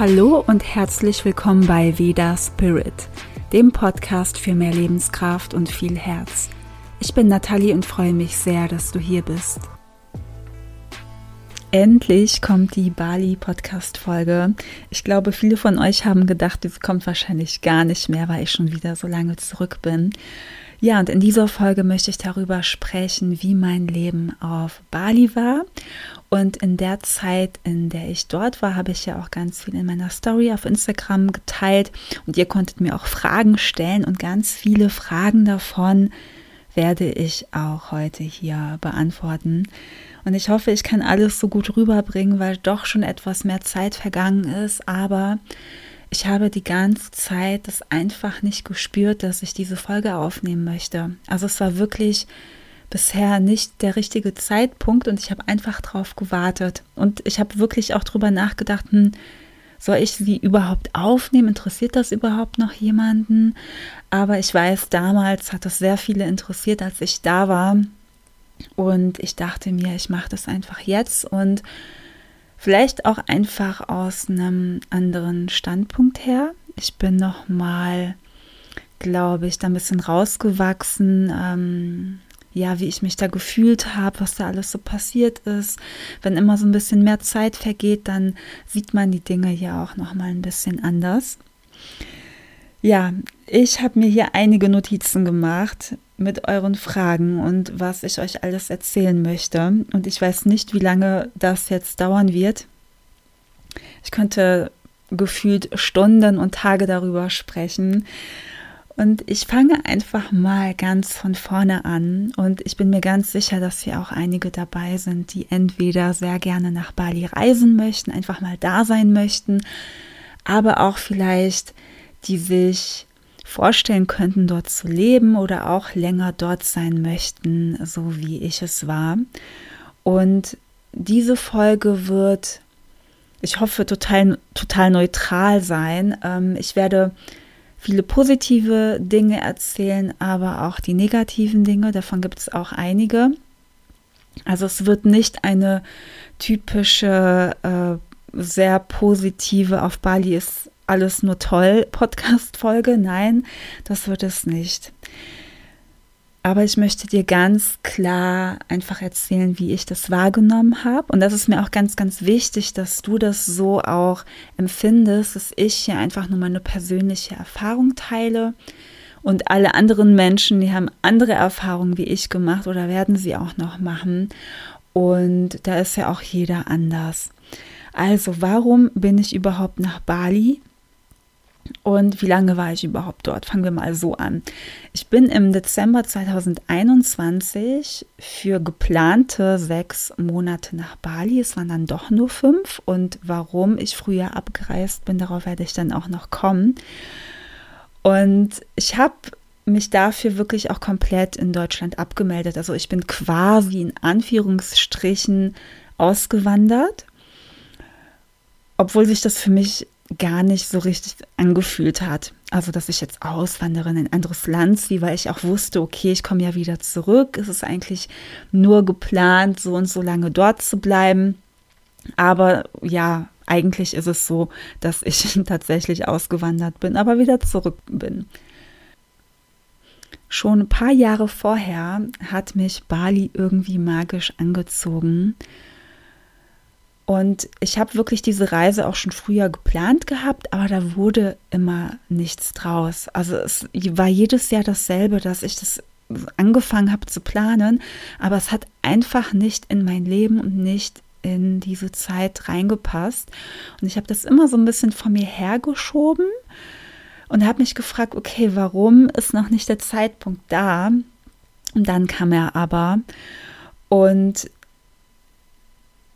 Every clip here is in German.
Hallo und herzlich willkommen bei Veda Spirit, dem Podcast für mehr Lebenskraft und viel Herz. Ich bin Nathalie und freue mich sehr, dass du hier bist. Endlich kommt die Bali Podcast Folge. Ich glaube, viele von euch haben gedacht, es kommt wahrscheinlich gar nicht mehr, weil ich schon wieder so lange zurück bin. Ja, und in dieser Folge möchte ich darüber sprechen, wie mein Leben auf Bali war. Und in der Zeit, in der ich dort war, habe ich ja auch ganz viel in meiner Story auf Instagram geteilt. Und ihr konntet mir auch Fragen stellen und ganz viele Fragen davon werde ich auch heute hier beantworten. Und ich hoffe, ich kann alles so gut rüberbringen, weil doch schon etwas mehr Zeit vergangen ist. Aber ich habe die ganze Zeit das einfach nicht gespürt, dass ich diese Folge aufnehmen möchte. Also es war wirklich bisher nicht der richtige Zeitpunkt und ich habe einfach drauf gewartet. Und ich habe wirklich auch drüber nachgedacht, hm, soll ich sie überhaupt aufnehmen? Interessiert das überhaupt noch jemanden? Aber ich weiß, damals hat das sehr viele interessiert, als ich da war. Und ich dachte mir, ich mache das einfach jetzt und Vielleicht auch einfach aus einem anderen Standpunkt her. Ich bin noch mal, glaube ich, da ein bisschen rausgewachsen. Ähm, ja, wie ich mich da gefühlt habe, was da alles so passiert ist. Wenn immer so ein bisschen mehr Zeit vergeht, dann sieht man die Dinge ja auch noch mal ein bisschen anders. Ja, ich habe mir hier einige Notizen gemacht mit euren Fragen und was ich euch alles erzählen möchte. Und ich weiß nicht, wie lange das jetzt dauern wird. Ich könnte gefühlt Stunden und Tage darüber sprechen. Und ich fange einfach mal ganz von vorne an. Und ich bin mir ganz sicher, dass hier auch einige dabei sind, die entweder sehr gerne nach Bali reisen möchten, einfach mal da sein möchten, aber auch vielleicht die sich vorstellen könnten, dort zu leben oder auch länger dort sein möchten, so wie ich es war. Und diese Folge wird, ich hoffe, total, total neutral sein. Ähm, ich werde viele positive Dinge erzählen, aber auch die negativen Dinge. Davon gibt es auch einige. Also es wird nicht eine typische, äh, sehr positive auf Bali ist alles nur toll Podcast-Folge. Nein, das wird es nicht. Aber ich möchte dir ganz klar einfach erzählen, wie ich das wahrgenommen habe. Und das ist mir auch ganz, ganz wichtig, dass du das so auch empfindest, dass ich hier einfach nur meine persönliche Erfahrung teile. Und alle anderen Menschen, die haben andere Erfahrungen wie ich gemacht oder werden sie auch noch machen. Und da ist ja auch jeder anders. Also, warum bin ich überhaupt nach Bali? Und wie lange war ich überhaupt dort? Fangen wir mal so an. Ich bin im Dezember 2021 für geplante sechs Monate nach Bali. Es waren dann doch nur fünf. Und warum ich früher abgereist bin, darauf werde ich dann auch noch kommen. Und ich habe mich dafür wirklich auch komplett in Deutschland abgemeldet. Also ich bin quasi in Anführungsstrichen ausgewandert, obwohl sich das für mich gar nicht so richtig angefühlt hat. Also, dass ich jetzt auswandere in ein anderes Land ziehe, weil ich auch wusste, okay, ich komme ja wieder zurück. Es ist eigentlich nur geplant, so und so lange dort zu bleiben. Aber ja, eigentlich ist es so, dass ich tatsächlich ausgewandert bin, aber wieder zurück bin. Schon ein paar Jahre vorher hat mich Bali irgendwie magisch angezogen. Und ich habe wirklich diese Reise auch schon früher geplant gehabt, aber da wurde immer nichts draus. Also es war jedes Jahr dasselbe, dass ich das angefangen habe zu planen, aber es hat einfach nicht in mein Leben und nicht in diese Zeit reingepasst. Und ich habe das immer so ein bisschen von mir hergeschoben und habe mich gefragt, okay, warum ist noch nicht der Zeitpunkt da? Und dann kam er aber. Und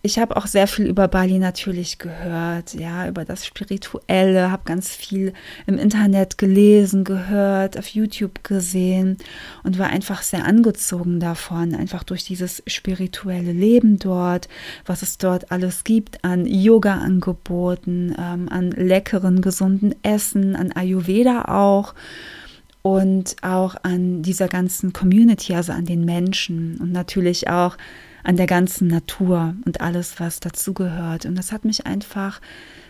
ich habe auch sehr viel über Bali natürlich gehört, ja, über das Spirituelle, habe ganz viel im Internet gelesen, gehört, auf YouTube gesehen und war einfach sehr angezogen davon, einfach durch dieses spirituelle Leben dort, was es dort alles gibt an Yoga-Angeboten, ähm, an leckeren, gesunden Essen, an Ayurveda auch und auch an dieser ganzen Community, also an den Menschen und natürlich auch an der ganzen Natur und alles, was dazugehört. Und das hat mich einfach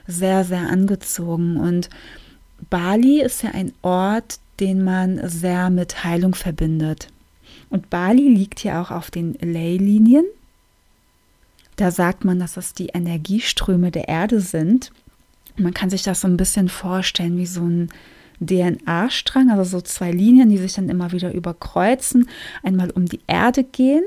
sehr, sehr angezogen. Und Bali ist ja ein Ort, den man sehr mit Heilung verbindet. Und Bali liegt ja auch auf den Ley-Linien. Da sagt man, dass das die Energieströme der Erde sind. Man kann sich das so ein bisschen vorstellen wie so ein DNA-Strang, also so zwei Linien, die sich dann immer wieder überkreuzen, einmal um die Erde gehen.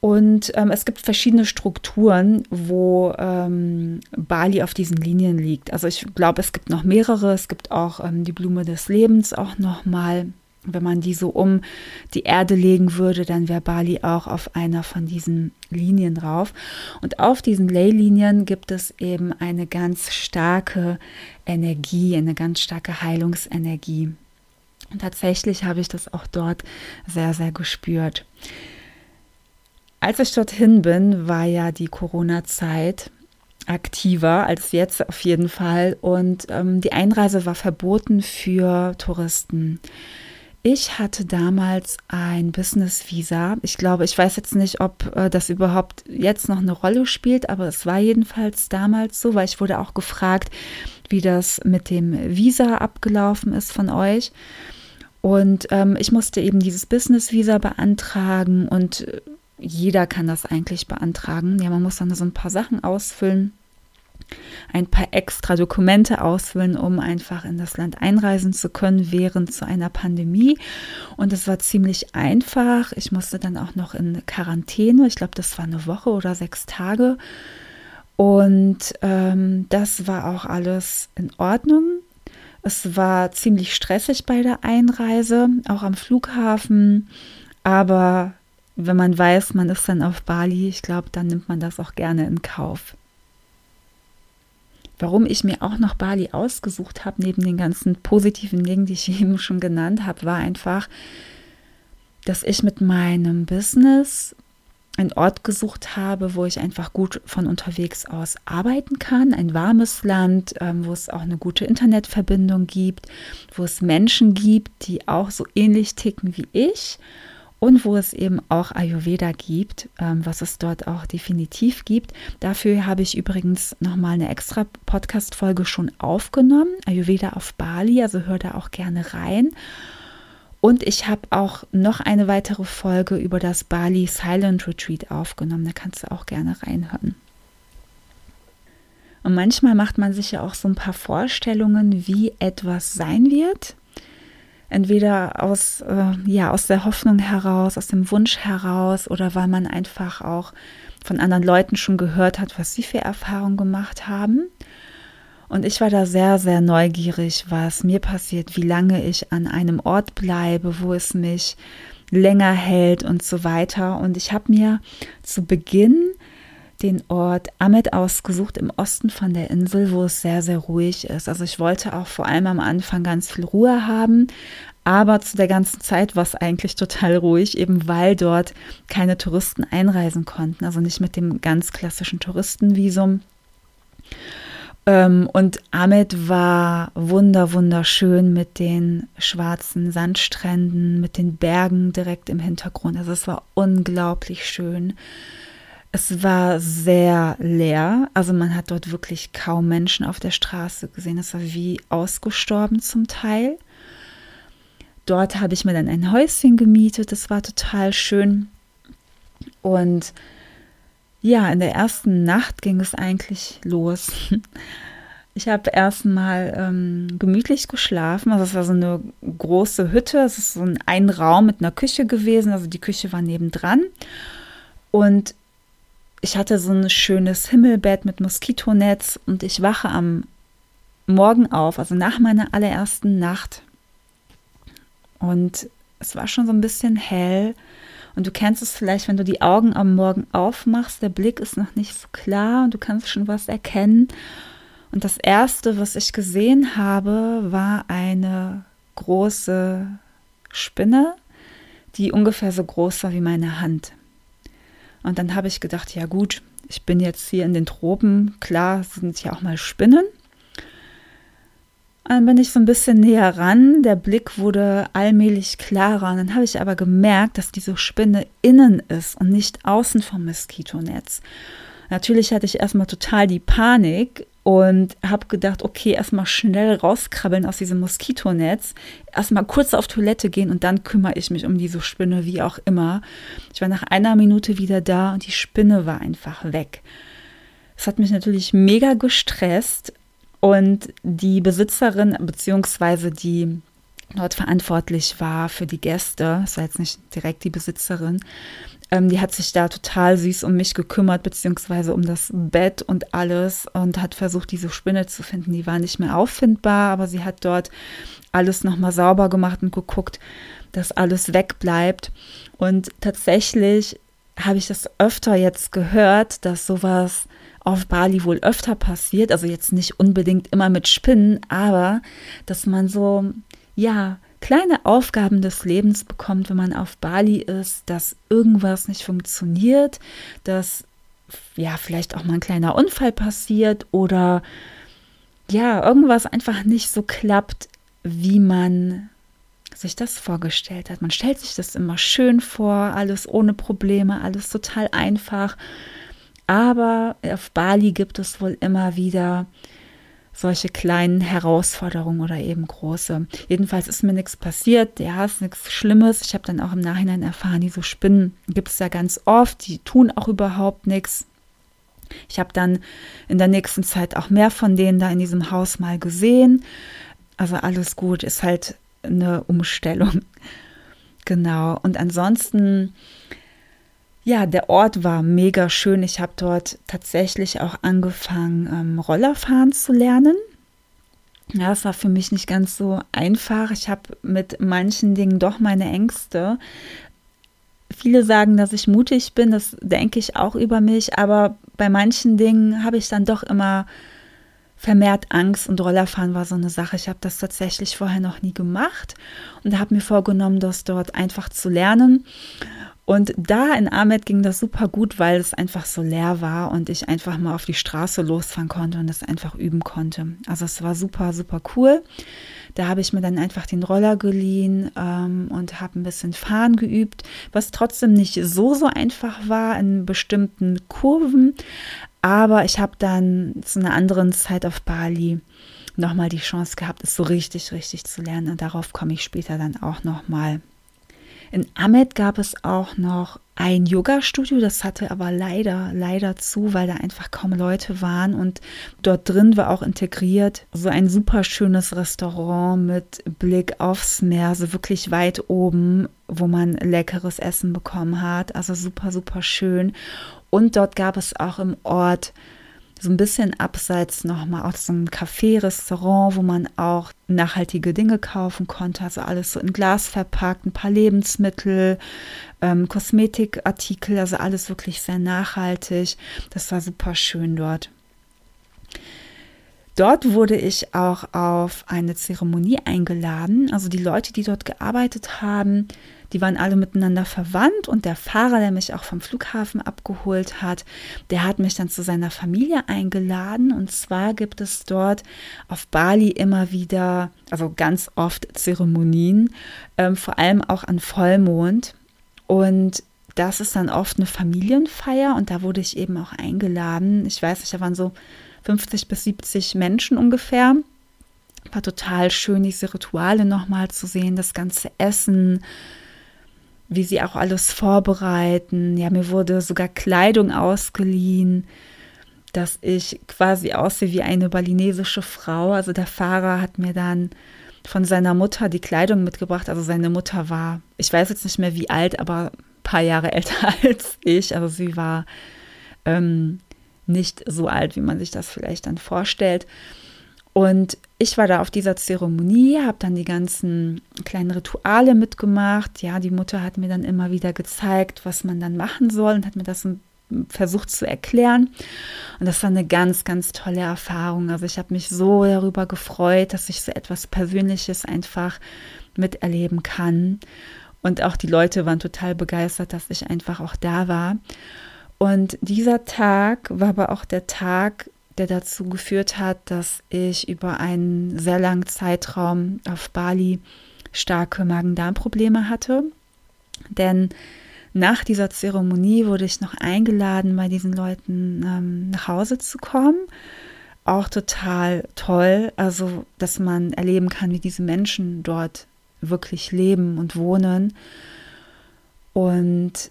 Und ähm, es gibt verschiedene Strukturen, wo ähm, Bali auf diesen Linien liegt. Also ich glaube, es gibt noch mehrere. Es gibt auch ähm, die Blume des Lebens auch nochmal. Wenn man die so um die Erde legen würde, dann wäre Bali auch auf einer von diesen Linien drauf. Und auf diesen Leylinien gibt es eben eine ganz starke Energie, eine ganz starke Heilungsenergie. Und tatsächlich habe ich das auch dort sehr, sehr gespürt. Als ich dorthin bin, war ja die Corona-Zeit aktiver als jetzt auf jeden Fall und ähm, die Einreise war verboten für Touristen. Ich hatte damals ein Business-Visa. Ich glaube, ich weiß jetzt nicht, ob äh, das überhaupt jetzt noch eine Rolle spielt, aber es war jedenfalls damals so, weil ich wurde auch gefragt, wie das mit dem Visa abgelaufen ist von euch. Und ähm, ich musste eben dieses Business-Visa beantragen und äh, jeder kann das eigentlich beantragen. Ja, man muss dann so ein paar Sachen ausfüllen ein paar extra Dokumente ausfüllen, um einfach in das Land einreisen zu können während so einer Pandemie. Und es war ziemlich einfach. Ich musste dann auch noch in Quarantäne. Ich glaube, das war eine Woche oder sechs Tage. Und ähm, das war auch alles in Ordnung. Es war ziemlich stressig bei der Einreise, auch am Flughafen. Aber wenn man weiß, man ist dann auf Bali, ich glaube, dann nimmt man das auch gerne in Kauf. Warum ich mir auch noch Bali ausgesucht habe, neben den ganzen positiven Dingen, die ich eben schon genannt habe, war einfach, dass ich mit meinem Business einen Ort gesucht habe, wo ich einfach gut von unterwegs aus arbeiten kann. Ein warmes Land, ähm, wo es auch eine gute Internetverbindung gibt, wo es Menschen gibt, die auch so ähnlich ticken wie ich und wo es eben auch Ayurveda gibt, ähm, was es dort auch definitiv gibt. Dafür habe ich übrigens nochmal eine extra Podcast-Folge schon aufgenommen, Ayurveda auf Bali, also hör da auch gerne rein. Und ich habe auch noch eine weitere Folge über das Bali Silent Retreat aufgenommen, da kannst du auch gerne reinhören. Und manchmal macht man sich ja auch so ein paar Vorstellungen, wie etwas sein wird entweder aus, äh, ja, aus der Hoffnung heraus, aus dem Wunsch heraus oder weil man einfach auch von anderen Leuten schon gehört hat, was sie für Erfahrungen gemacht haben. Und ich war da sehr, sehr neugierig, was mir passiert, wie lange ich an einem Ort bleibe, wo es mich länger hält und so weiter. Und ich habe mir zu Beginn den Ort Amet ausgesucht im Osten von der Insel, wo es sehr, sehr ruhig ist. Also ich wollte auch vor allem am Anfang ganz viel Ruhe haben, aber zu der ganzen Zeit war es eigentlich total ruhig, eben weil dort keine Touristen einreisen konnten, also nicht mit dem ganz klassischen Touristenvisum. Ähm, und Ahmed war wunder, wunderschön mit den schwarzen Sandstränden, mit den Bergen direkt im Hintergrund. Also es war unglaublich schön. Es war sehr leer, also man hat dort wirklich kaum Menschen auf der Straße gesehen. Es war wie ausgestorben zum Teil. Dort habe ich mir dann ein Häuschen gemietet, das war total schön. Und ja, in der ersten Nacht ging es eigentlich los. Ich habe erstmal ähm, gemütlich geschlafen. Also es war so eine große Hütte. Es ist so ein, ein Raum mit einer Küche gewesen. Also die Küche war nebendran. Und ich hatte so ein schönes Himmelbett mit Moskitonetz und ich wache am Morgen auf, also nach meiner allerersten Nacht. Und es war schon so ein bisschen hell. Und du kennst es vielleicht, wenn du die Augen am Morgen aufmachst, der Blick ist noch nicht so klar und du kannst schon was erkennen. Und das Erste, was ich gesehen habe, war eine große Spinne, die ungefähr so groß war wie meine Hand. Und dann habe ich gedacht, ja gut, ich bin jetzt hier in den Tropen, klar sind ja auch mal Spinnen. Dann bin ich so ein bisschen näher ran, der Blick wurde allmählich klarer und dann habe ich aber gemerkt, dass diese Spinne innen ist und nicht außen vom Moskitonetz. Natürlich hatte ich erstmal total die Panik und habe gedacht, okay, erstmal schnell rauskrabbeln aus diesem Moskitonetz, erstmal kurz auf Toilette gehen und dann kümmere ich mich um diese Spinne, wie auch immer. Ich war nach einer Minute wieder da und die Spinne war einfach weg. Es hat mich natürlich mega gestresst und die Besitzerin beziehungsweise die dort verantwortlich war für die Gäste, das war jetzt nicht direkt die Besitzerin, ähm, die hat sich da total süß um mich gekümmert, beziehungsweise um das Bett und alles und hat versucht, diese Spinne zu finden. Die war nicht mehr auffindbar, aber sie hat dort alles nochmal sauber gemacht und geguckt, dass alles wegbleibt. Und tatsächlich habe ich das öfter jetzt gehört, dass sowas auf Bali wohl öfter passiert. Also jetzt nicht unbedingt immer mit Spinnen, aber dass man so, ja, kleine Aufgaben des Lebens bekommt, wenn man auf Bali ist, dass irgendwas nicht funktioniert, dass ja vielleicht auch mal ein kleiner Unfall passiert oder ja, irgendwas einfach nicht so klappt, wie man sich das vorgestellt hat. Man stellt sich das immer schön vor, alles ohne Probleme, alles total einfach. Aber auf Bali gibt es wohl immer wieder solche kleinen Herausforderungen oder eben große. Jedenfalls ist mir nichts passiert, ja, ist nichts Schlimmes. Ich habe dann auch im Nachhinein erfahren, diese Spinnen gibt es ja ganz oft, die tun auch überhaupt nichts. Ich habe dann in der nächsten Zeit auch mehr von denen da in diesem Haus mal gesehen. Also alles gut, ist halt eine Umstellung. Genau. Und ansonsten ja, der Ort war mega schön. Ich habe dort tatsächlich auch angefangen, ähm, Rollerfahren zu lernen. Ja, es war für mich nicht ganz so einfach. Ich habe mit manchen Dingen doch meine Ängste. Viele sagen, dass ich mutig bin, das denke ich auch über mich, aber bei manchen Dingen habe ich dann doch immer vermehrt Angst und Rollerfahren war so eine Sache. Ich habe das tatsächlich vorher noch nie gemacht und habe mir vorgenommen, das dort einfach zu lernen. Und da in Ahmed ging das super gut, weil es einfach so leer war und ich einfach mal auf die Straße losfahren konnte und es einfach üben konnte. Also es war super, super cool. Da habe ich mir dann einfach den Roller geliehen ähm, und habe ein bisschen fahren geübt, was trotzdem nicht so, so einfach war in bestimmten Kurven. Aber ich habe dann zu einer anderen Zeit auf Bali nochmal die Chance gehabt, es so richtig, richtig zu lernen. Und darauf komme ich später dann auch nochmal. In Ahmed gab es auch noch ein Yoga-Studio, das hatte aber leider, leider zu, weil da einfach kaum Leute waren. Und dort drin war auch integriert so ein super schönes Restaurant mit Blick aufs Meer, so wirklich weit oben, wo man leckeres Essen bekommen hat. Also super, super schön. Und dort gab es auch im Ort so ein bisschen abseits nochmal auch so ein Café, Restaurant, wo man auch nachhaltige Dinge kaufen konnte. Also alles so in Glas verpackt, ein paar Lebensmittel, ähm, Kosmetikartikel, also alles wirklich sehr nachhaltig. Das war super schön dort. Dort wurde ich auch auf eine Zeremonie eingeladen. Also die Leute, die dort gearbeitet haben, die waren alle miteinander verwandt und der Fahrer, der mich auch vom Flughafen abgeholt hat, der hat mich dann zu seiner Familie eingeladen. Und zwar gibt es dort auf Bali immer wieder, also ganz oft Zeremonien, ähm, vor allem auch an Vollmond. Und das ist dann oft eine Familienfeier und da wurde ich eben auch eingeladen. Ich weiß nicht, da waren so 50 bis 70 Menschen ungefähr. War total schön, diese Rituale nochmal zu sehen, das ganze Essen, wie sie auch alles vorbereiten. Ja, mir wurde sogar Kleidung ausgeliehen, dass ich quasi aussehe wie eine balinesische Frau. Also der Fahrer hat mir dann von seiner Mutter die Kleidung mitgebracht. Also seine Mutter war, ich weiß jetzt nicht mehr wie alt, aber ein paar Jahre älter als ich. Also sie war ähm, nicht so alt, wie man sich das vielleicht dann vorstellt. Und ich war da auf dieser Zeremonie, habe dann die ganzen kleinen Rituale mitgemacht. Ja, die Mutter hat mir dann immer wieder gezeigt, was man dann machen soll und hat mir das versucht zu erklären. Und das war eine ganz, ganz tolle Erfahrung. Also ich habe mich so darüber gefreut, dass ich so etwas Persönliches einfach miterleben kann. Und auch die Leute waren total begeistert, dass ich einfach auch da war. Und dieser Tag war aber auch der Tag, der dazu geführt hat, dass ich über einen sehr langen Zeitraum auf Bali starke Magen-Darm-Probleme hatte. Denn nach dieser Zeremonie wurde ich noch eingeladen, bei diesen Leuten ähm, nach Hause zu kommen. auch total toll. Also, dass man erleben kann, wie diese Menschen dort wirklich leben und wohnen. Und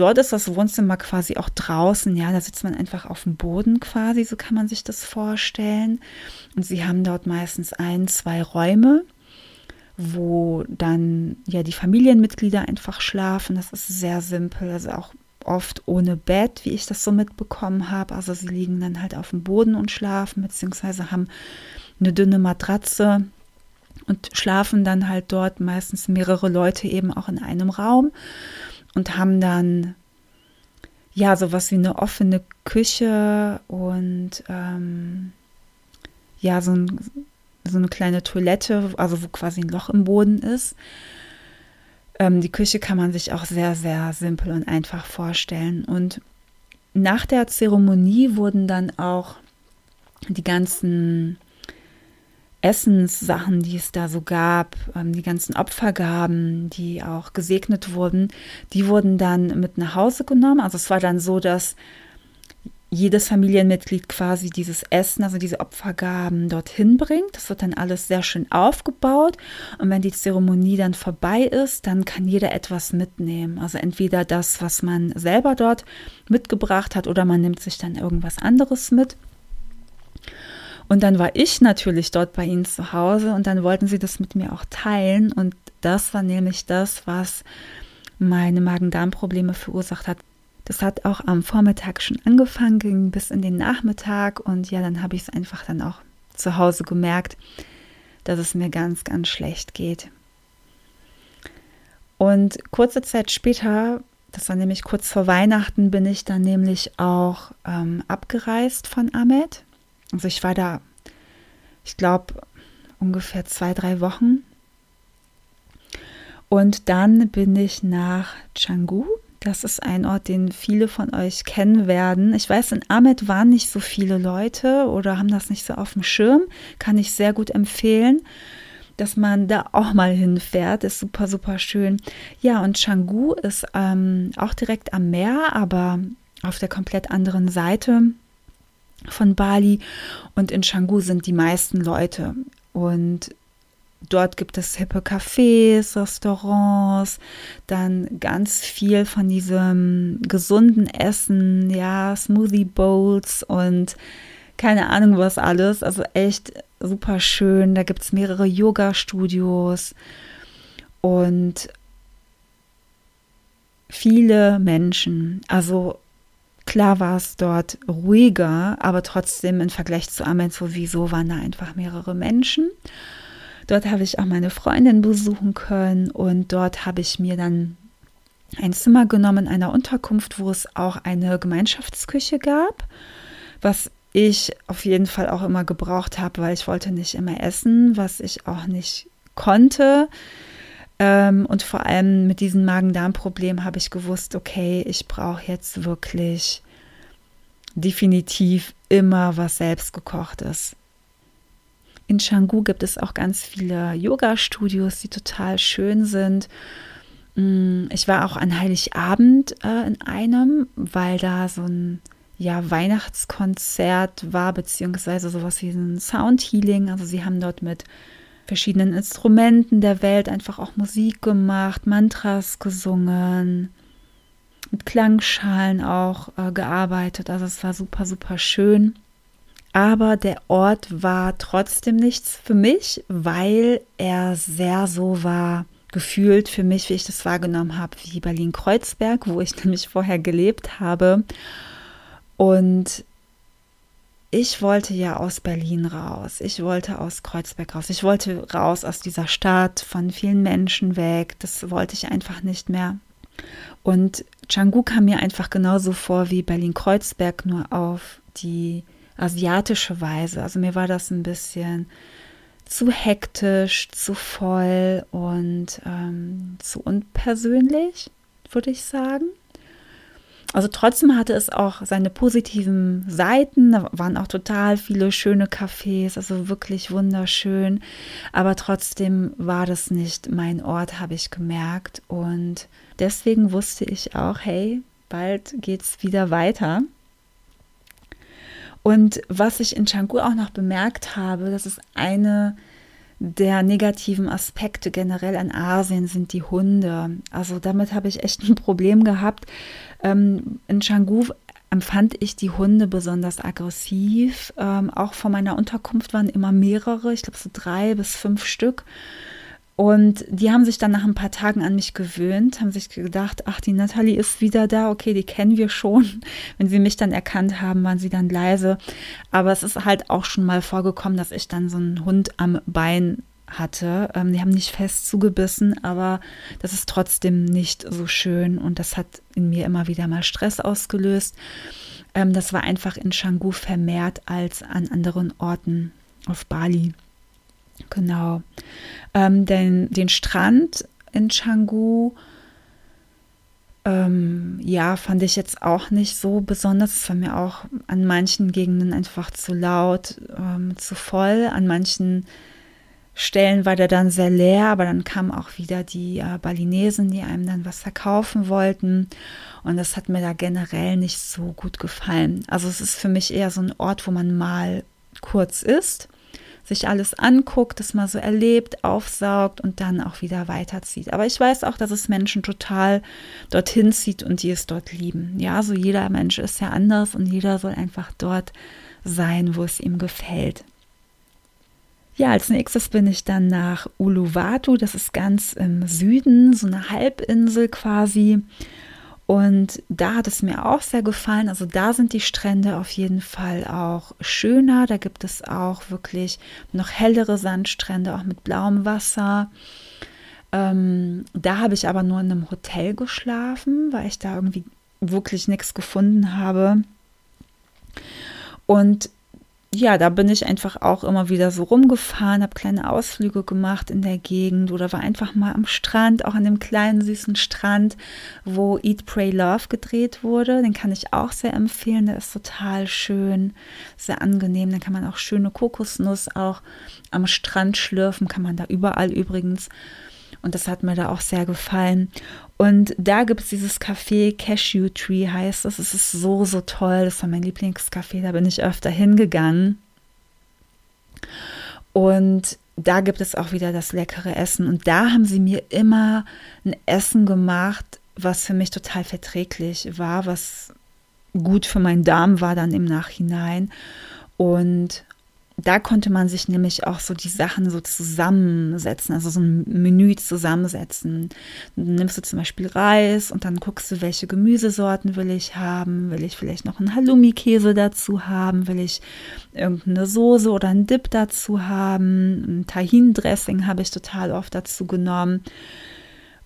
dort ist das Wohnzimmer quasi auch draußen, ja, da sitzt man einfach auf dem Boden quasi, so kann man sich das vorstellen. Und sie haben dort meistens ein, zwei Räume, wo dann ja die Familienmitglieder einfach schlafen. Das ist sehr simpel, also auch oft ohne Bett, wie ich das so mitbekommen habe. Also sie liegen dann halt auf dem Boden und schlafen, beziehungsweise haben eine dünne Matratze und schlafen dann halt dort meistens mehrere Leute eben auch in einem Raum und haben dann ja sowas wie eine offene Küche und ähm, ja so, ein, so eine kleine Toilette, also wo quasi ein Loch im Boden ist. Ähm, die Küche kann man sich auch sehr, sehr simpel und einfach vorstellen. Und nach der Zeremonie wurden dann auch die ganzen Essenssachen, die es da so gab, ähm, die ganzen Opfergaben, die auch gesegnet wurden, die wurden dann mit nach Hause genommen. Also es war dann so, dass jedes Familienmitglied quasi dieses Essen, also diese Opfergaben dorthin bringt. Das wird dann alles sehr schön aufgebaut. Und wenn die Zeremonie dann vorbei ist, dann kann jeder etwas mitnehmen. Also entweder das, was man selber dort mitgebracht hat, oder man nimmt sich dann irgendwas anderes mit. Und dann war ich natürlich dort bei ihnen zu Hause und dann wollten sie das mit mir auch teilen. Und das war nämlich das, was meine Magen-Darm-Probleme verursacht hat. Das hat auch am Vormittag schon angefangen, ging bis in den Nachmittag und ja, dann habe ich es einfach dann auch zu Hause gemerkt, dass es mir ganz, ganz schlecht geht. Und kurze Zeit später, das war nämlich kurz vor Weihnachten, bin ich dann nämlich auch ähm, abgereist von Ahmed. Also ich war da, ich glaube, ungefähr zwei, drei Wochen. Und dann bin ich nach Canggu das ist ein Ort, den viele von euch kennen werden. Ich weiß, in Ahmed waren nicht so viele Leute oder haben das nicht so auf dem Schirm. Kann ich sehr gut empfehlen, dass man da auch mal hinfährt. Ist super, super schön. Ja, und Canggu ist ähm, auch direkt am Meer, aber auf der komplett anderen Seite von Bali. Und in Canggu sind die meisten Leute. Und Dort gibt es hippe Cafés, Restaurants, dann ganz viel von diesem gesunden Essen, ja, Smoothie Bowls und keine Ahnung was alles. Also echt super schön. Da gibt es mehrere Yoga-Studios und viele Menschen. Also klar war es dort ruhiger, aber trotzdem im Vergleich zu Amen sowieso waren da einfach mehrere Menschen. Dort habe ich auch meine Freundin besuchen können und dort habe ich mir dann ein Zimmer genommen in einer Unterkunft, wo es auch eine Gemeinschaftsküche gab, was ich auf jeden Fall auch immer gebraucht habe, weil ich wollte nicht immer essen, was ich auch nicht konnte. Ähm, und vor allem mit diesem Magen-Darm-Problem habe ich gewusst, okay, ich brauche jetzt wirklich definitiv immer was selbstgekochtes. In Canggu gibt es auch ganz viele Yoga-Studios, die total schön sind. Mm, ich war auch an Heiligabend äh, in einem, weil da so ein ja, Weihnachtskonzert war, beziehungsweise sowas wie ein Soundhealing. Also sie haben dort mit verschiedenen Instrumenten der Welt einfach auch Musik gemacht, Mantras gesungen, mit Klangschalen auch äh, gearbeitet. Also es war super, super schön. Aber der Ort war trotzdem nichts für mich, weil er sehr so war, gefühlt für mich, wie ich das wahrgenommen habe, wie Berlin-Kreuzberg, wo ich nämlich vorher gelebt habe. Und ich wollte ja aus Berlin raus. Ich wollte aus Kreuzberg raus. Ich wollte raus aus dieser Stadt, von vielen Menschen weg. Das wollte ich einfach nicht mehr. Und Canggu kam mir einfach genauso vor wie Berlin-Kreuzberg, nur auf die asiatische Weise. Also mir war das ein bisschen zu hektisch, zu voll und ähm, zu unpersönlich, würde ich sagen. Also trotzdem hatte es auch seine positiven Seiten. Da waren auch total viele schöne Cafés, also wirklich wunderschön. Aber trotzdem war das nicht mein Ort, habe ich gemerkt. Und deswegen wusste ich auch, hey, bald geht es wieder weiter. Und was ich in Canggu auch noch bemerkt habe, das ist eine der negativen Aspekte generell an Asien sind die Hunde. Also damit habe ich echt ein Problem gehabt. Ähm, in Canggu empfand ich die Hunde besonders aggressiv. Ähm, auch vor meiner Unterkunft waren immer mehrere, ich glaube so drei bis fünf Stück. Und die haben sich dann nach ein paar Tagen an mich gewöhnt, haben sich gedacht, ach, die Natalie ist wieder da, okay, die kennen wir schon. Wenn sie mich dann erkannt haben, waren sie dann leise. Aber es ist halt auch schon mal vorgekommen, dass ich dann so einen Hund am Bein hatte. Ähm, die haben nicht fest zugebissen, aber das ist trotzdem nicht so schön und das hat in mir immer wieder mal Stress ausgelöst. Ähm, das war einfach in Canggu vermehrt als an anderen Orten auf Bali. Genau. Ähm, denn den Strand in Canggu, ähm, ja, fand ich jetzt auch nicht so besonders. Es war mir auch an manchen Gegenden einfach zu laut, ähm, zu voll. An manchen Stellen war der dann sehr leer, aber dann kamen auch wieder die äh, Balinesen, die einem dann was verkaufen wollten. Und das hat mir da generell nicht so gut gefallen. Also es ist für mich eher so ein Ort, wo man mal kurz ist sich alles anguckt, das mal so erlebt, aufsaugt und dann auch wieder weiterzieht. Aber ich weiß auch, dass es Menschen total dorthin zieht und die es dort lieben. Ja, so jeder Mensch ist ja anders und jeder soll einfach dort sein, wo es ihm gefällt. Ja, als nächstes bin ich dann nach Uluwatu, das ist ganz im Süden, so eine Halbinsel quasi. Und da hat es mir auch sehr gefallen. Also da sind die Strände auf jeden Fall auch schöner. Da gibt es auch wirklich noch hellere Sandstrände, auch mit blauem Wasser. Ähm, da habe ich aber nur in einem Hotel geschlafen, weil ich da irgendwie wirklich nichts gefunden habe. Und ja, da bin ich einfach auch immer wieder so rumgefahren, habe kleine Ausflüge gemacht in der Gegend oder war einfach mal am Strand, auch an dem kleinen süßen Strand, wo Eat, Pray, Love gedreht wurde. Den kann ich auch sehr empfehlen. Der ist total schön, sehr angenehm. Dann kann man auch schöne Kokosnuss auch am Strand schlürfen, kann man da überall übrigens. Und das hat mir da auch sehr gefallen. Und da gibt es dieses Café Cashew Tree heißt es. Es ist so, so toll. Das war mein Lieblingscafé. Da bin ich öfter hingegangen. Und da gibt es auch wieder das leckere Essen. Und da haben sie mir immer ein Essen gemacht, was für mich total verträglich war, was gut für meinen Darm war dann im Nachhinein. Und da konnte man sich nämlich auch so die Sachen so zusammensetzen, also so ein Menü zusammensetzen. Dann nimmst du zum Beispiel Reis und dann guckst du, welche Gemüsesorten will ich haben. Will ich vielleicht noch einen Halloumi-Käse dazu haben? Will ich irgendeine Soße oder einen Dip dazu haben? Ein Tahin-Dressing habe ich total oft dazu genommen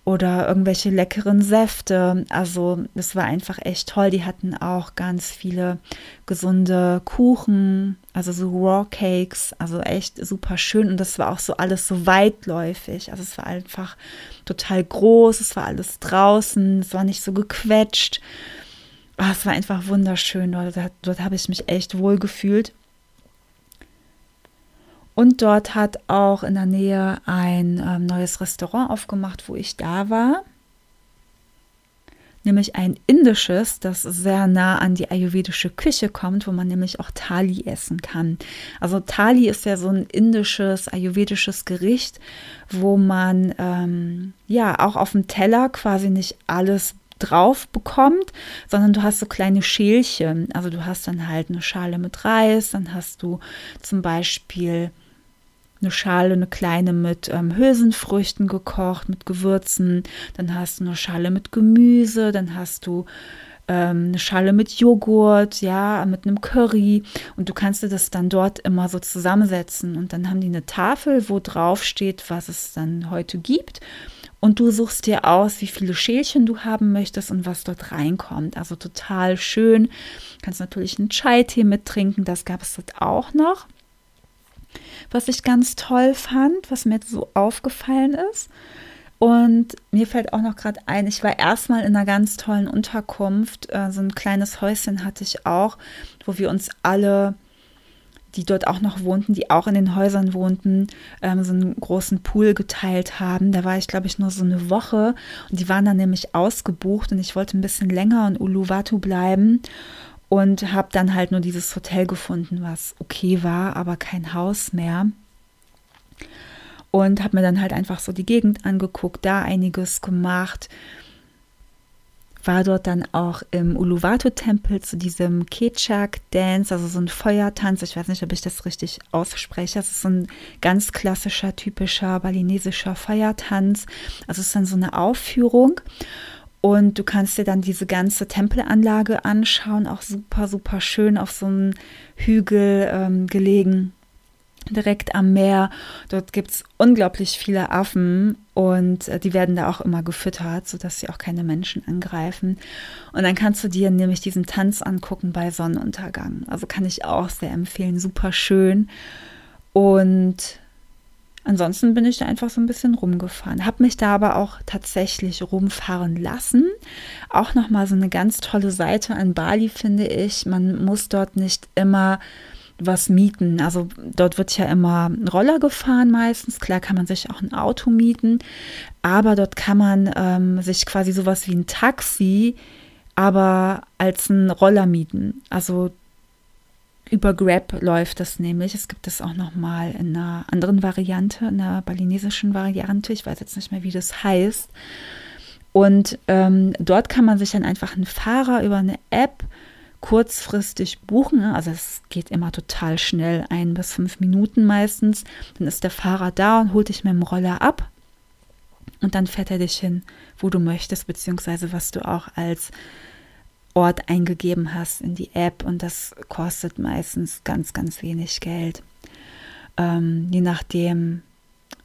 oder irgendwelche leckeren Säfte. Also es war einfach echt toll. Die hatten auch ganz viele gesunde Kuchen, also so Raw Cakes, also echt super schön. Und das war auch so alles so weitläufig. Also es war einfach total groß, es war alles draußen, es war nicht so gequetscht. Oh, es war einfach wunderschön. Dort, dort habe ich mich echt wohl gefühlt. Und dort hat auch in der Nähe ein ähm, neues Restaurant aufgemacht, wo ich da war. Nämlich ein indisches, das sehr nah an die ayurvedische Küche kommt, wo man nämlich auch Thali essen kann. Also Thali ist ja so ein indisches, ayurvedisches Gericht, wo man ähm, ja auch auf dem Teller quasi nicht alles drauf bekommt, sondern du hast so kleine Schälchen. Also du hast dann halt eine Schale mit Reis, dann hast du zum Beispiel eine Schale, eine kleine mit ähm, Hülsenfrüchten gekocht, mit Gewürzen. Dann hast du eine Schale mit Gemüse, dann hast du ähm, eine Schale mit Joghurt, ja, mit einem Curry. Und du kannst dir das dann dort immer so zusammensetzen. Und dann haben die eine Tafel, wo drauf steht, was es dann heute gibt. Und du suchst dir aus, wie viele Schälchen du haben möchtest und was dort reinkommt. Also total schön. Du kannst natürlich einen Chai-Tee mittrinken, das gab es dort auch noch was ich ganz toll fand, was mir so aufgefallen ist. Und mir fällt auch noch gerade ein, ich war erstmal in einer ganz tollen Unterkunft. Äh, so ein kleines Häuschen hatte ich auch, wo wir uns alle, die dort auch noch wohnten, die auch in den Häusern wohnten, ähm, so einen großen Pool geteilt haben. Da war ich, glaube ich, nur so eine Woche. Und die waren dann nämlich ausgebucht und ich wollte ein bisschen länger in Uluwatu bleiben. Und habe dann halt nur dieses Hotel gefunden, was okay war, aber kein Haus mehr. Und habe mir dann halt einfach so die Gegend angeguckt, da einiges gemacht. War dort dann auch im Uluwatu-Tempel zu diesem Kechak-Dance, also so ein Feuertanz. Ich weiß nicht, ob ich das richtig ausspreche. Das ist so ein ganz klassischer, typischer balinesischer Feuertanz. Also es ist dann so eine Aufführung. Und du kannst dir dann diese ganze Tempelanlage anschauen, auch super, super schön auf so einem Hügel ähm, gelegen, direkt am Meer. Dort gibt es unglaublich viele Affen und äh, die werden da auch immer gefüttert, sodass sie auch keine Menschen angreifen. Und dann kannst du dir nämlich diesen Tanz angucken bei Sonnenuntergang. Also kann ich auch sehr empfehlen, super schön. Und Ansonsten bin ich da einfach so ein bisschen rumgefahren, habe mich da aber auch tatsächlich rumfahren lassen. Auch nochmal so eine ganz tolle Seite an Bali finde ich. Man muss dort nicht immer was mieten. Also dort wird ja immer Roller gefahren meistens. Klar kann man sich auch ein Auto mieten, aber dort kann man ähm, sich quasi sowas wie ein Taxi, aber als ein Roller mieten. Also über Grab läuft das nämlich. Es gibt es auch noch mal in einer anderen Variante, in einer balinesischen Variante. Ich weiß jetzt nicht mehr, wie das heißt. Und ähm, dort kann man sich dann einfach einen Fahrer über eine App kurzfristig buchen. Also es geht immer total schnell, ein bis fünf Minuten meistens. Dann ist der Fahrer da und holt dich mit dem Roller ab. Und dann fährt er dich hin, wo du möchtest, beziehungsweise was du auch als Ort eingegeben hast in die App und das kostet meistens ganz, ganz wenig Geld. Ähm, je nachdem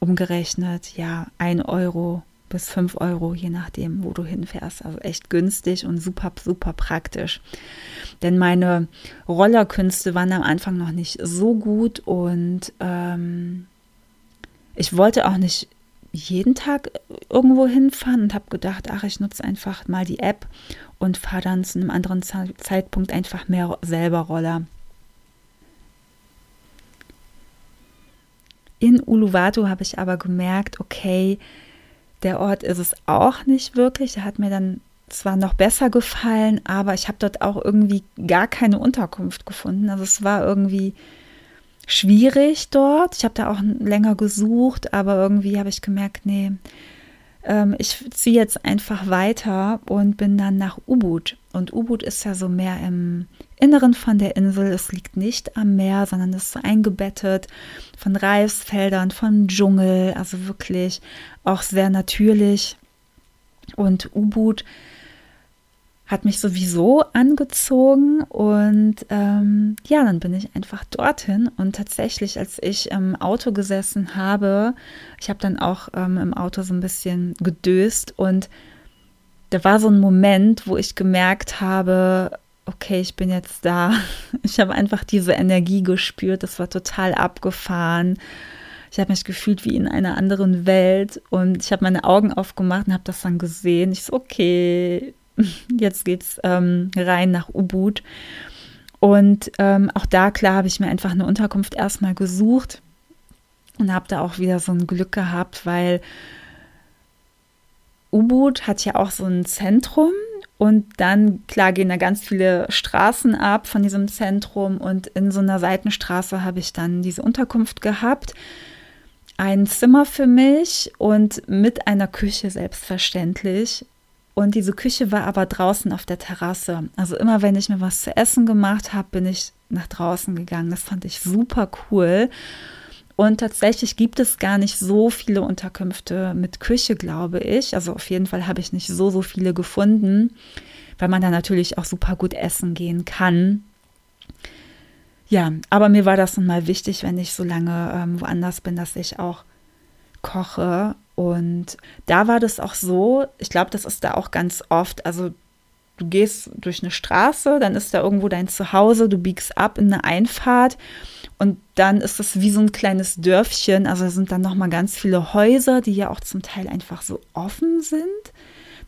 umgerechnet, ja, 1 Euro bis 5 Euro, je nachdem, wo du hinfährst. Also echt günstig und super, super praktisch. Denn meine Rollerkünste waren am Anfang noch nicht so gut und ähm, ich wollte auch nicht jeden Tag irgendwo hinfahren und habe gedacht, ach, ich nutze einfach mal die App und fahre dann zu einem anderen Zeitpunkt einfach mehr selber Roller. In Uluwatu habe ich aber gemerkt, okay, der Ort ist es auch nicht wirklich. Der hat mir dann zwar noch besser gefallen, aber ich habe dort auch irgendwie gar keine Unterkunft gefunden. Also es war irgendwie schwierig dort. Ich habe da auch länger gesucht, aber irgendwie habe ich gemerkt, nee, ähm, ich ziehe jetzt einfach weiter und bin dann nach Ubud. Und Ubud ist ja so mehr im Inneren von der Insel. Es liegt nicht am Meer, sondern ist so eingebettet von Reisfeldern, von Dschungel, also wirklich auch sehr natürlich. Und Ubud hat mich sowieso angezogen und ähm, ja, dann bin ich einfach dorthin und tatsächlich, als ich im Auto gesessen habe, ich habe dann auch ähm, im Auto so ein bisschen gedöst und da war so ein Moment, wo ich gemerkt habe, okay, ich bin jetzt da. Ich habe einfach diese Energie gespürt, das war total abgefahren. Ich habe mich gefühlt wie in einer anderen Welt und ich habe meine Augen aufgemacht und habe das dann gesehen. Ich so, okay, Jetzt geht's ähm, rein nach Ubud. Und ähm, auch da, klar, habe ich mir einfach eine Unterkunft erstmal gesucht und habe da auch wieder so ein Glück gehabt, weil Ubud hat ja auch so ein Zentrum und dann, klar, gehen da ganz viele Straßen ab von diesem Zentrum und in so einer Seitenstraße habe ich dann diese Unterkunft gehabt. Ein Zimmer für mich und mit einer Küche selbstverständlich. Und diese Küche war aber draußen auf der Terrasse. Also immer wenn ich mir was zu essen gemacht habe, bin ich nach draußen gegangen. Das fand ich super cool. Und tatsächlich gibt es gar nicht so viele Unterkünfte mit Küche, glaube ich. Also auf jeden Fall habe ich nicht so, so viele gefunden, weil man da natürlich auch super gut essen gehen kann. Ja, aber mir war das nun mal wichtig, wenn ich so lange ähm, woanders bin, dass ich auch koche und da war das auch so, ich glaube, das ist da auch ganz oft, also du gehst durch eine Straße, dann ist da irgendwo dein Zuhause, du biegst ab in eine Einfahrt und dann ist das wie so ein kleines Dörfchen, also sind dann noch mal ganz viele Häuser, die ja auch zum Teil einfach so offen sind.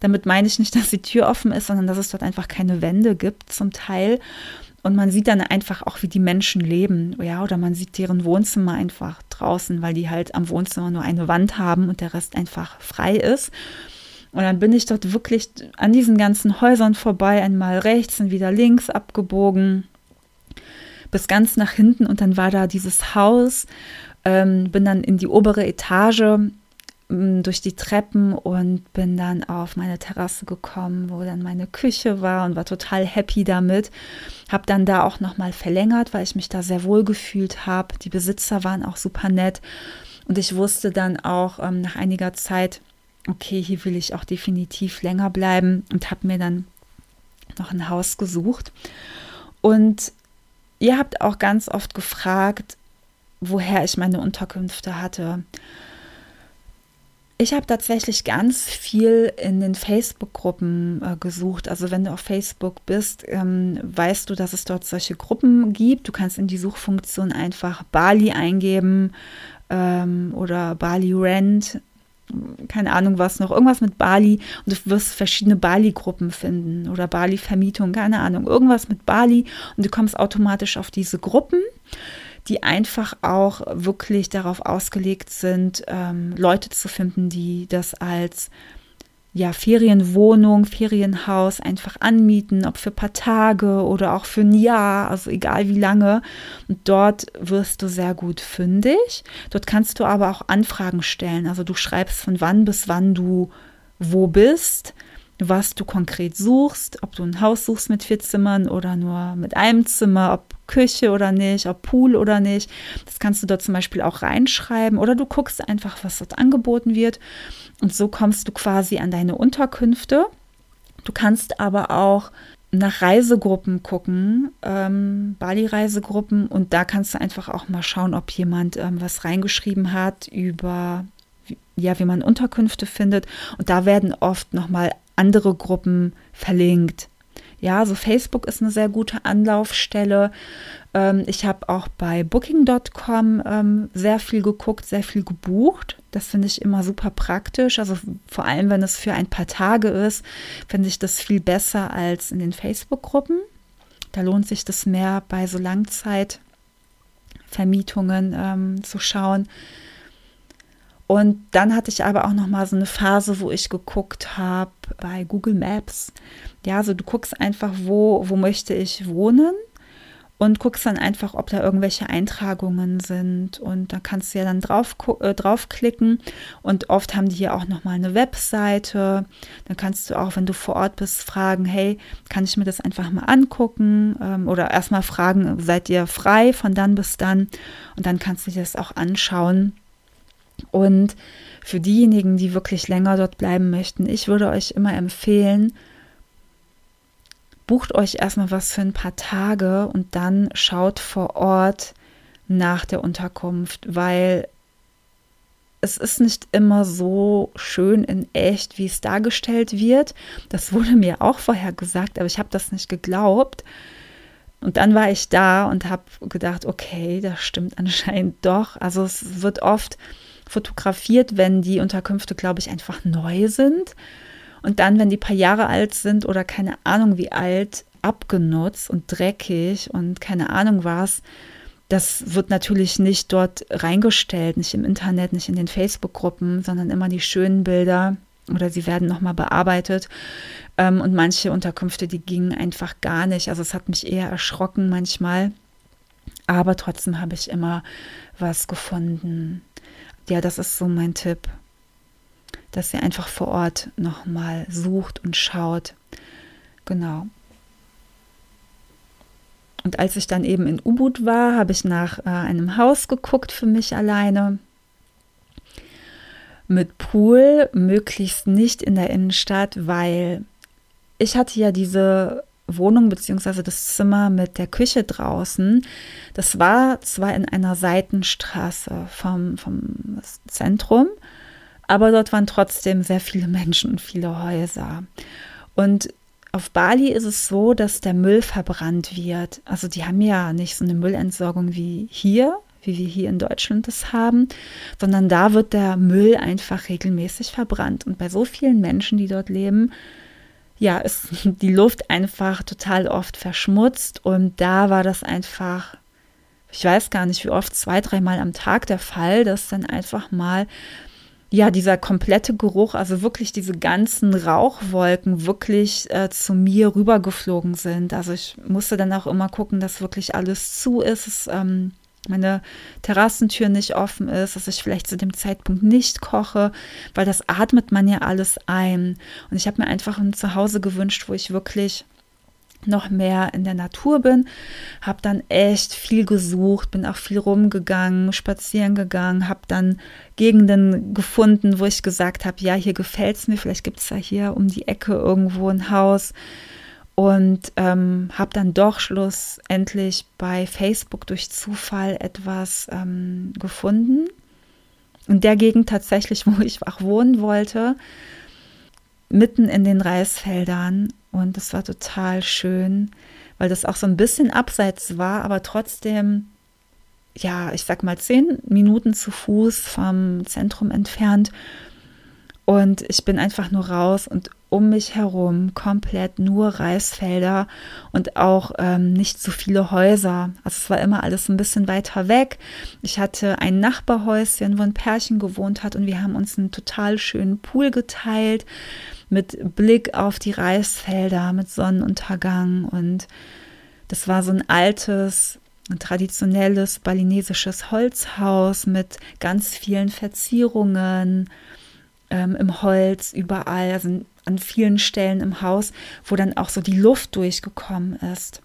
Damit meine ich nicht, dass die Tür offen ist, sondern dass es dort einfach keine Wände gibt zum Teil. Und man sieht dann einfach auch, wie die Menschen leben. Ja, oder man sieht deren Wohnzimmer einfach draußen, weil die halt am Wohnzimmer nur eine Wand haben und der Rest einfach frei ist. Und dann bin ich dort wirklich an diesen ganzen Häusern vorbei, einmal rechts und wieder links abgebogen, bis ganz nach hinten. Und dann war da dieses Haus, ähm, bin dann in die obere Etage durch die Treppen und bin dann auf meine Terrasse gekommen, wo dann meine Küche war und war total happy damit. Habe dann da auch noch mal verlängert, weil ich mich da sehr wohl gefühlt habe. Die Besitzer waren auch super nett und ich wusste dann auch ähm, nach einiger Zeit, okay, hier will ich auch definitiv länger bleiben und habe mir dann noch ein Haus gesucht. Und ihr habt auch ganz oft gefragt, woher ich meine Unterkünfte hatte. Ich habe tatsächlich ganz viel in den Facebook-Gruppen äh, gesucht. Also wenn du auf Facebook bist, ähm, weißt du, dass es dort solche Gruppen gibt. Du kannst in die Suchfunktion einfach Bali eingeben ähm, oder Bali Rent, keine Ahnung was noch, irgendwas mit Bali und du wirst verschiedene Bali-Gruppen finden oder Bali-Vermietung, keine Ahnung, irgendwas mit Bali und du kommst automatisch auf diese Gruppen die einfach auch wirklich darauf ausgelegt sind, ähm, Leute zu finden, die das als ja, Ferienwohnung, Ferienhaus einfach anmieten, ob für ein paar Tage oder auch für ein Jahr, also egal wie lange. Und dort wirst du sehr gut fündig. Dort kannst du aber auch Anfragen stellen. Also du schreibst von wann bis wann du wo bist was du konkret suchst, ob du ein Haus suchst mit vier Zimmern oder nur mit einem Zimmer, ob Küche oder nicht, ob Pool oder nicht. Das kannst du dort zum Beispiel auch reinschreiben oder du guckst einfach, was dort angeboten wird. Und so kommst du quasi an deine Unterkünfte. Du kannst aber auch nach Reisegruppen gucken, ähm, Bali-Reisegruppen, und da kannst du einfach auch mal schauen, ob jemand ähm, was reingeschrieben hat über ja, wie man Unterkünfte findet. Und da werden oft nochmal andere Gruppen verlinkt. Ja, also Facebook ist eine sehr gute Anlaufstelle. Ähm, ich habe auch bei Booking.com ähm, sehr viel geguckt, sehr viel gebucht. Das finde ich immer super praktisch. Also vor allem, wenn es für ein paar Tage ist, finde ich das viel besser als in den Facebook-Gruppen. Da lohnt sich das mehr bei so Langzeitvermietungen ähm, zu schauen. Und dann hatte ich aber auch noch mal so eine Phase, wo ich geguckt habe bei Google Maps. Ja, also du guckst einfach, wo, wo möchte ich wohnen und guckst dann einfach, ob da irgendwelche Eintragungen sind. Und da kannst du ja dann drauf, äh, draufklicken. Und oft haben die hier auch noch mal eine Webseite. Dann kannst du auch, wenn du vor Ort bist, fragen, hey, kann ich mir das einfach mal angucken? Ähm, oder erstmal fragen, seid ihr frei von dann bis dann? Und dann kannst du dir das auch anschauen und für diejenigen, die wirklich länger dort bleiben möchten, ich würde euch immer empfehlen, bucht euch erstmal was für ein paar Tage und dann schaut vor Ort nach der Unterkunft, weil es ist nicht immer so schön in echt, wie es dargestellt wird. Das wurde mir auch vorher gesagt, aber ich habe das nicht geglaubt. Und dann war ich da und habe gedacht, okay, das stimmt anscheinend doch. Also es wird oft fotografiert, wenn die Unterkünfte, glaube ich, einfach neu sind. Und dann, wenn die paar Jahre alt sind oder keine Ahnung wie alt, abgenutzt und dreckig und keine Ahnung was, das wird natürlich nicht dort reingestellt, nicht im Internet, nicht in den Facebook-Gruppen, sondern immer die schönen Bilder oder sie werden nochmal bearbeitet. Ähm, und manche Unterkünfte, die gingen einfach gar nicht. Also es hat mich eher erschrocken manchmal. Aber trotzdem habe ich immer was gefunden ja, das ist so mein Tipp, dass ihr einfach vor Ort nochmal sucht und schaut. Genau. Und als ich dann eben in Ubud war, habe ich nach äh, einem Haus geguckt für mich alleine. Mit Pool, möglichst nicht in der Innenstadt, weil ich hatte ja diese Wohnung bzw. das Zimmer mit der Küche draußen. Das war zwar in einer Seitenstraße vom, vom Zentrum, aber dort waren trotzdem sehr viele Menschen und viele Häuser. Und auf Bali ist es so, dass der Müll verbrannt wird. Also die haben ja nicht so eine Müllentsorgung wie hier, wie wir hier in Deutschland das haben, sondern da wird der Müll einfach regelmäßig verbrannt. Und bei so vielen Menschen, die dort leben, ja, ist die Luft einfach total oft verschmutzt und da war das einfach, ich weiß gar nicht wie oft, zwei, dreimal am Tag der Fall, dass dann einfach mal ja, dieser komplette Geruch, also wirklich diese ganzen Rauchwolken wirklich äh, zu mir rübergeflogen sind. Also ich musste dann auch immer gucken, dass wirklich alles zu ist, dass ähm, meine Terrassentür nicht offen ist, dass ich vielleicht zu dem Zeitpunkt nicht koche, weil das atmet man ja alles ein. Und ich habe mir einfach ein Zuhause gewünscht, wo ich wirklich noch mehr in der Natur bin. Habe dann echt viel gesucht, bin auch viel rumgegangen, spazieren gegangen, habe dann Gegenden gefunden, wo ich gesagt habe, ja, hier gefällt es mir, vielleicht gibt es da hier um die Ecke irgendwo ein Haus. Und ähm, habe dann doch schlussendlich bei Facebook durch Zufall etwas ähm, gefunden. In der Gegend tatsächlich, wo ich auch wohnen wollte, mitten in den Reisfeldern. Und es war total schön, weil das auch so ein bisschen abseits war, aber trotzdem, ja, ich sag mal zehn Minuten zu Fuß vom Zentrum entfernt. Und ich bin einfach nur raus und um mich herum komplett nur Reisfelder und auch ähm, nicht so viele Häuser. Also es war immer alles ein bisschen weiter weg. Ich hatte ein Nachbarhäuschen, wo ein Pärchen gewohnt hat und wir haben uns einen total schönen Pool geteilt mit Blick auf die Reisfelder, mit Sonnenuntergang. Und das war so ein altes, ein traditionelles balinesisches Holzhaus mit ganz vielen Verzierungen ähm, im Holz überall, also an vielen Stellen im Haus, wo dann auch so die Luft durchgekommen ist.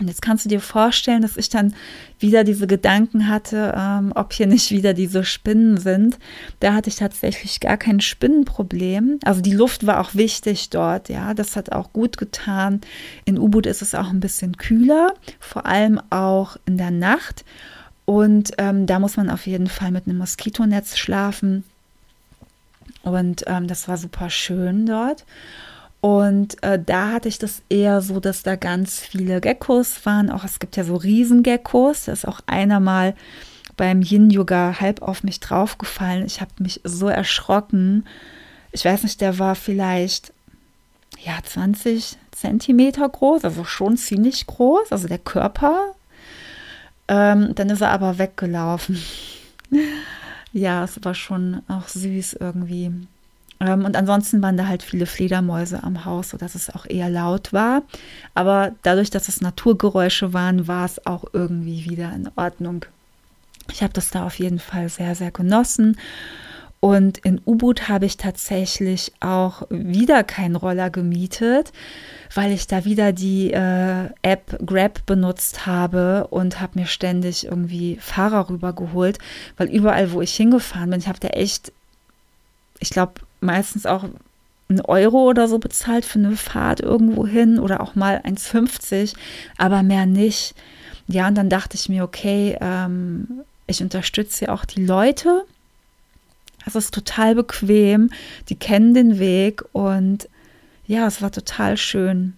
Und jetzt kannst du dir vorstellen, dass ich dann wieder diese Gedanken hatte, ähm, ob hier nicht wieder diese Spinnen sind. Da hatte ich tatsächlich gar kein Spinnenproblem. Also die Luft war auch wichtig dort, ja, das hat auch gut getan. In U-Boot ist es auch ein bisschen kühler, vor allem auch in der Nacht. Und ähm, da muss man auf jeden Fall mit einem Moskitonetz schlafen. Und ähm, das war super schön dort. Und äh, da hatte ich das eher so, dass da ganz viele Geckos waren. Auch es gibt ja so Riesengeckos. Da ist auch einer mal beim Yin-Yoga halb auf mich draufgefallen. Ich habe mich so erschrocken. Ich weiß nicht, der war vielleicht ja 20 Zentimeter groß, also schon ziemlich groß, also der Körper. Ähm, dann ist er aber weggelaufen. ja, es war schon auch süß irgendwie. Ähm, und ansonsten waren da halt viele Fledermäuse am Haus, sodass es auch eher laut war. Aber dadurch, dass es Naturgeräusche waren, war es auch irgendwie wieder in Ordnung. Ich habe das da auf jeden Fall sehr, sehr genossen. Und in U-Boot habe ich tatsächlich auch wieder keinen Roller gemietet, weil ich da wieder die äh, App Grab benutzt habe und habe mir ständig irgendwie Fahrer rübergeholt, weil überall, wo ich hingefahren bin, ich habe da echt, ich glaube, meistens auch ein Euro oder so bezahlt für eine Fahrt irgendwo hin oder auch mal 1,50, aber mehr nicht. Ja, und dann dachte ich mir, okay, ähm, ich unterstütze ja auch die Leute. Es ist total bequem, die kennen den Weg und ja, es war total schön.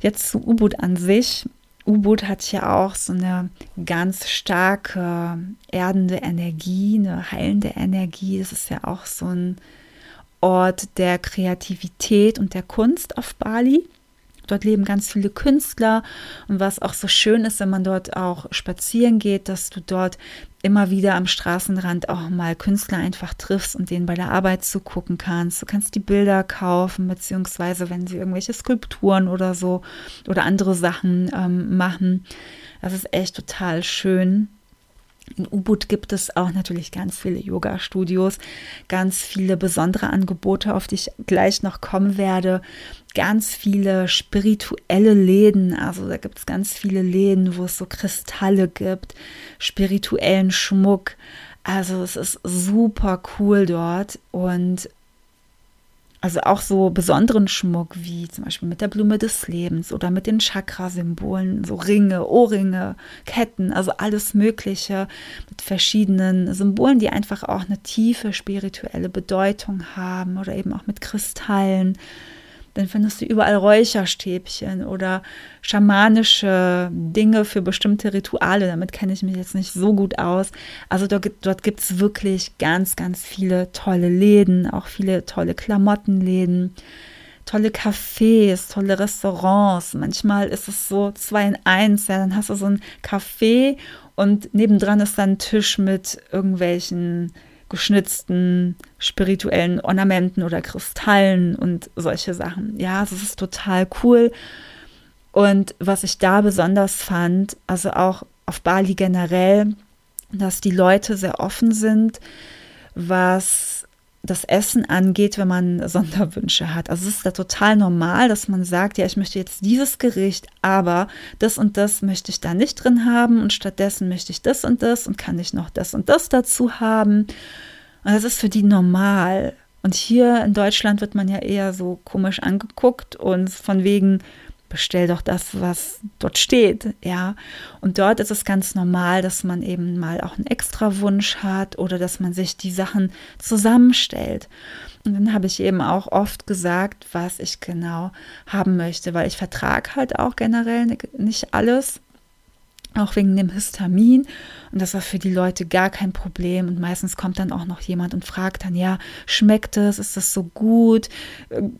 Jetzt zu U-Boot an sich. U-Boot hat ja auch so eine ganz starke erdende Energie, eine heilende Energie. Das ist ja auch so ein Ort der Kreativität und der Kunst auf Bali. Dort leben ganz viele Künstler und was auch so schön ist, wenn man dort auch spazieren geht, dass du dort immer wieder am Straßenrand auch mal Künstler einfach triffst und denen bei der Arbeit zugucken kannst. Du kannst die Bilder kaufen, beziehungsweise wenn sie irgendwelche Skulpturen oder so oder andere Sachen ähm, machen. Das ist echt total schön. In Ubud gibt es auch natürlich ganz viele Yoga-Studios, ganz viele besondere Angebote, auf die ich gleich noch kommen werde, ganz viele spirituelle Läden. Also da gibt es ganz viele Läden, wo es so Kristalle gibt, spirituellen Schmuck. Also es ist super cool dort und also auch so besonderen Schmuck wie zum Beispiel mit der Blume des Lebens oder mit den Chakra-Symbolen, so Ringe, Ohrringe, Ketten, also alles Mögliche mit verschiedenen Symbolen, die einfach auch eine tiefe spirituelle Bedeutung haben oder eben auch mit Kristallen. Dann findest du überall Räucherstäbchen oder schamanische Dinge für bestimmte Rituale. Damit kenne ich mich jetzt nicht so gut aus. Also dort, dort gibt es wirklich ganz, ganz viele tolle Läden, auch viele tolle Klamottenläden tolle Cafés, tolle Restaurants. Manchmal ist es so zwei in eins. Ja, dann hast du so ein Café und nebendran ist dann ein Tisch mit irgendwelchen geschnitzten spirituellen Ornamenten oder Kristallen und solche Sachen. Ja, das ist total cool. Und was ich da besonders fand, also auch auf Bali generell, dass die Leute sehr offen sind, was das Essen angeht, wenn man Sonderwünsche hat. Also es ist da total normal, dass man sagt, ja, ich möchte jetzt dieses Gericht, aber das und das möchte ich da nicht drin haben und stattdessen möchte ich das und das und kann ich noch das und das dazu haben. Und das ist für die normal. Und hier in Deutschland wird man ja eher so komisch angeguckt und von wegen, bestell doch das, was dort steht, ja. Und dort ist es ganz normal, dass man eben mal auch einen extra Wunsch hat oder dass man sich die Sachen zusammenstellt. Und dann habe ich eben auch oft gesagt, was ich genau haben möchte, weil ich vertrage halt auch generell nicht alles auch wegen dem Histamin. Und das war für die Leute gar kein Problem. Und meistens kommt dann auch noch jemand und fragt dann, ja, schmeckt es? Ist das so gut?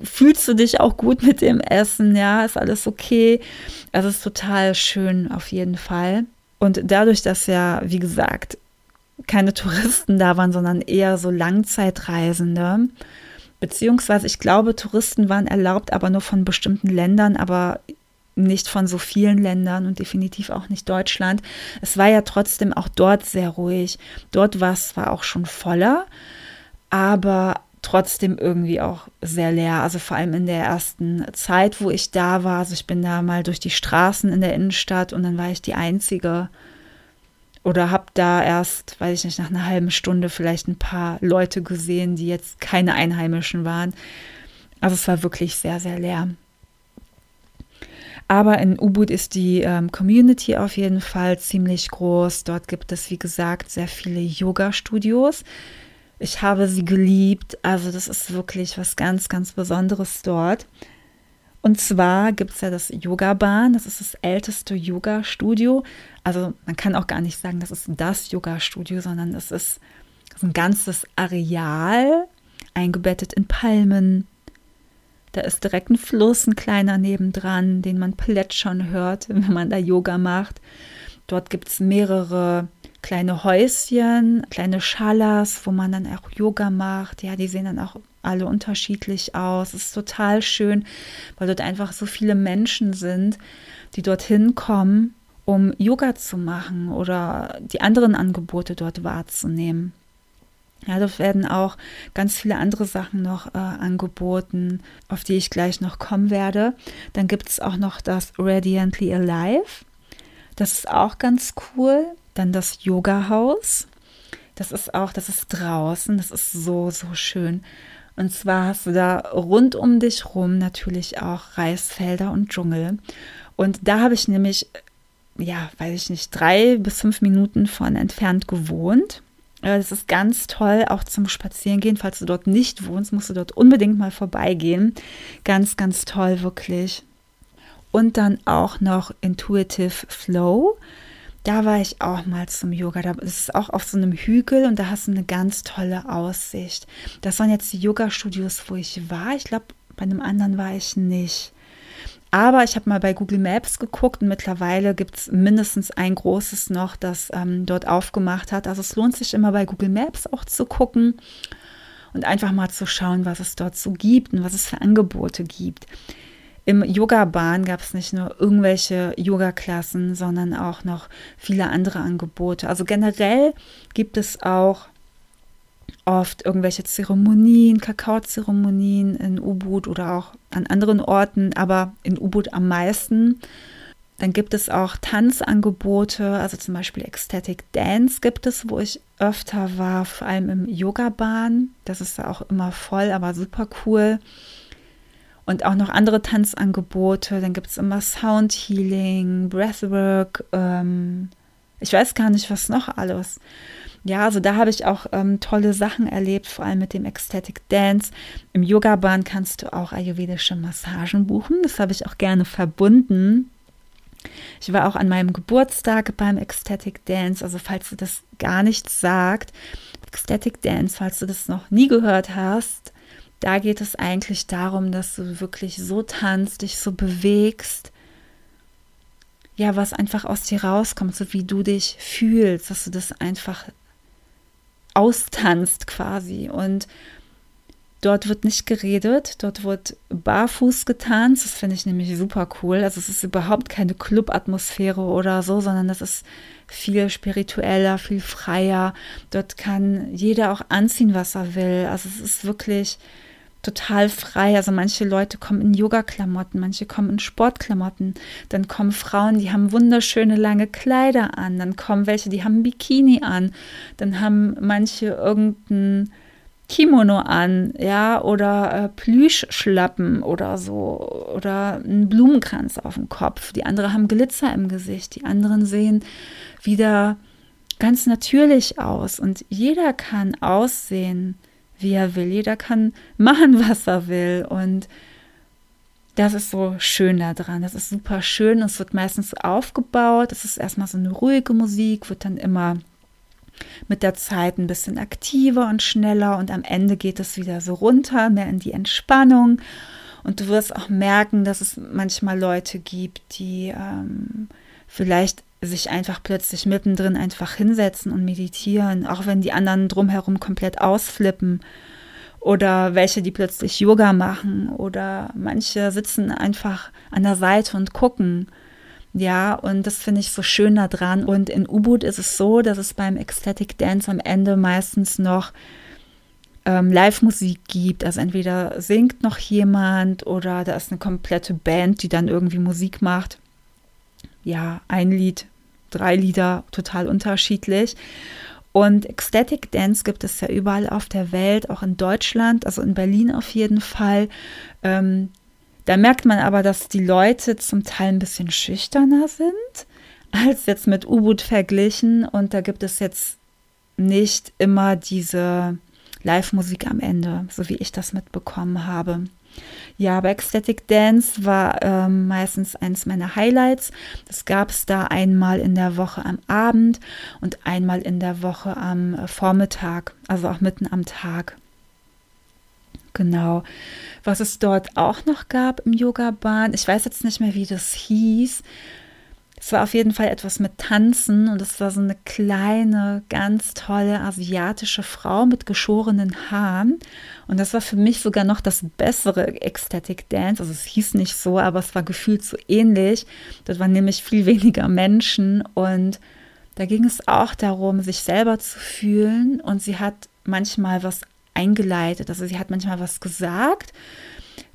Fühlst du dich auch gut mit dem Essen? Ja, ist alles okay? Also es ist total schön auf jeden Fall. Und dadurch, dass ja, wie gesagt, keine Touristen da waren, sondern eher so Langzeitreisende, beziehungsweise ich glaube, Touristen waren erlaubt, aber nur von bestimmten Ländern, aber nicht von so vielen Ländern und definitiv auch nicht Deutschland. Es war ja trotzdem auch dort sehr ruhig. Dort war es zwar auch schon voller, aber trotzdem irgendwie auch sehr leer. Also vor allem in der ersten Zeit, wo ich da war. Also ich bin da mal durch die Straßen in der Innenstadt und dann war ich die Einzige. Oder habe da erst, weiß ich nicht, nach einer halben Stunde vielleicht ein paar Leute gesehen, die jetzt keine Einheimischen waren. Also es war wirklich sehr, sehr leer. Aber in Ubud ist die ähm, Community auf jeden Fall ziemlich groß. Dort gibt es, wie gesagt, sehr viele Yoga-Studios. Ich habe sie geliebt. Also das ist wirklich was ganz, ganz Besonderes dort. Und zwar gibt es ja das Yoga-Bahn. Das ist das älteste Yoga-Studio. Also man kann auch gar nicht sagen, das ist das Yoga-Studio, sondern es ist ein ganzes Areal eingebettet in Palmen, da ist direkt ein Fluss, ein kleiner nebendran, den man plätschern hört, wenn man da Yoga macht. Dort gibt es mehrere kleine Häuschen, kleine Schalas, wo man dann auch Yoga macht. Ja, die sehen dann auch alle unterschiedlich aus. Es ist total schön, weil dort einfach so viele Menschen sind, die dorthin kommen, um Yoga zu machen oder die anderen Angebote dort wahrzunehmen. Ja, dort werden auch ganz viele andere Sachen noch äh, angeboten, auf die ich gleich noch kommen werde. Dann gibt es auch noch das Radiantly Alive. Das ist auch ganz cool. Dann das Yoga-Haus. Das ist auch, das ist draußen. Das ist so, so schön. Und zwar hast du da rund um dich rum natürlich auch Reisfelder und Dschungel. Und da habe ich nämlich, ja, weiß ich nicht, drei bis fünf Minuten von entfernt gewohnt. Das ist ganz toll, auch zum Spazierengehen. Falls du dort nicht wohnst, musst du dort unbedingt mal vorbeigehen. Ganz, ganz toll, wirklich. Und dann auch noch Intuitive Flow. Da war ich auch mal zum Yoga. Das ist auch auf so einem Hügel und da hast du eine ganz tolle Aussicht. Das waren jetzt die Yoga-Studios, wo ich war. Ich glaube, bei einem anderen war ich nicht. Aber ich habe mal bei Google Maps geguckt und mittlerweile gibt es mindestens ein großes noch, das ähm, dort aufgemacht hat. Also es lohnt sich immer bei Google Maps auch zu gucken und einfach mal zu schauen, was es dort so gibt und was es für Angebote gibt. Im Yoga-Bahn gab es nicht nur irgendwelche Yoga-Klassen, sondern auch noch viele andere Angebote. Also generell gibt es auch oft irgendwelche Zeremonien, Kakaozeremonien in Ubud oder auch an anderen Orten, aber in Ubud am meisten. Dann gibt es auch Tanzangebote, also zum Beispiel Ecstatic Dance gibt es, wo ich öfter war, vor allem im Yoga-Bahn. Das ist auch immer voll, aber super cool. Und auch noch andere Tanzangebote. Dann gibt es immer Sound Healing, Breathwork. Ähm, ich weiß gar nicht, was noch alles. Ja, also da habe ich auch ähm, tolle Sachen erlebt, vor allem mit dem Ecstatic Dance. Im Yoga-Bahn kannst du auch ayurvedische Massagen buchen. Das habe ich auch gerne verbunden. Ich war auch an meinem Geburtstag beim Ecstatic Dance. Also falls du das gar nichts sagt, Ecstatic Dance, falls du das noch nie gehört hast, da geht es eigentlich darum, dass du wirklich so tanzt, dich so bewegst, ja, was einfach aus dir rauskommt, so wie du dich fühlst, dass du das einfach austanzt quasi. Und dort wird nicht geredet, dort wird barfuß getanzt. Das finde ich nämlich super cool. Also es ist überhaupt keine Club-Atmosphäre oder so, sondern das ist viel spiritueller, viel freier. Dort kann jeder auch anziehen, was er will. Also es ist wirklich total frei. Also manche Leute kommen in Yoga-Klamotten, manche kommen in Sportklamotten. Dann kommen Frauen, die haben wunderschöne lange Kleider an. Dann kommen welche, die haben Bikini an. Dann haben manche irgendein Kimono an, ja, oder äh, Plüschschlappen oder so, oder einen Blumenkranz auf dem Kopf. Die anderen haben Glitzer im Gesicht, die anderen sehen wieder ganz natürlich aus. Und jeder kann aussehen, wie er will. Jeder kann machen, was er will. Und das ist so schön daran. Das ist super schön. Es wird meistens aufgebaut. Es ist erstmal so eine ruhige Musik, wird dann immer mit der Zeit ein bisschen aktiver und schneller und am Ende geht es wieder so runter, mehr in die Entspannung. Und du wirst auch merken, dass es manchmal Leute gibt, die ähm, vielleicht sich einfach plötzlich mittendrin einfach hinsetzen und meditieren, auch wenn die anderen drumherum komplett ausflippen. Oder welche, die plötzlich Yoga machen. Oder manche sitzen einfach an der Seite und gucken. Ja, und das finde ich so schön daran. Und in U-Boot ist es so, dass es beim Ecstatic Dance am Ende meistens noch ähm, Live-Musik gibt. Also entweder singt noch jemand oder da ist eine komplette Band, die dann irgendwie Musik macht. Ja, ein Lied, drei Lieder, total unterschiedlich. Und Ecstatic Dance gibt es ja überall auf der Welt, auch in Deutschland, also in Berlin auf jeden Fall. Ähm, da merkt man aber, dass die Leute zum Teil ein bisschen schüchterner sind als jetzt mit U-Boot verglichen. Und da gibt es jetzt nicht immer diese Live-Musik am Ende, so wie ich das mitbekommen habe. Ja, aber Ecstatic Dance war ähm, meistens eines meiner Highlights. Das gab es da einmal in der Woche am Abend und einmal in der Woche am äh, Vormittag, also auch mitten am Tag. Genau. Was es dort auch noch gab im Yoga-Bahn, ich weiß jetzt nicht mehr, wie das hieß. Es war auf jeden Fall etwas mit Tanzen und es war so eine kleine, ganz tolle asiatische Frau mit geschorenen Haaren. Und das war für mich sogar noch das bessere Ecstatic Dance. Also es hieß nicht so, aber es war gefühlt so ähnlich. Dort waren nämlich viel weniger Menschen und da ging es auch darum, sich selber zu fühlen. Und sie hat manchmal was eingeleitet. Also sie hat manchmal was gesagt,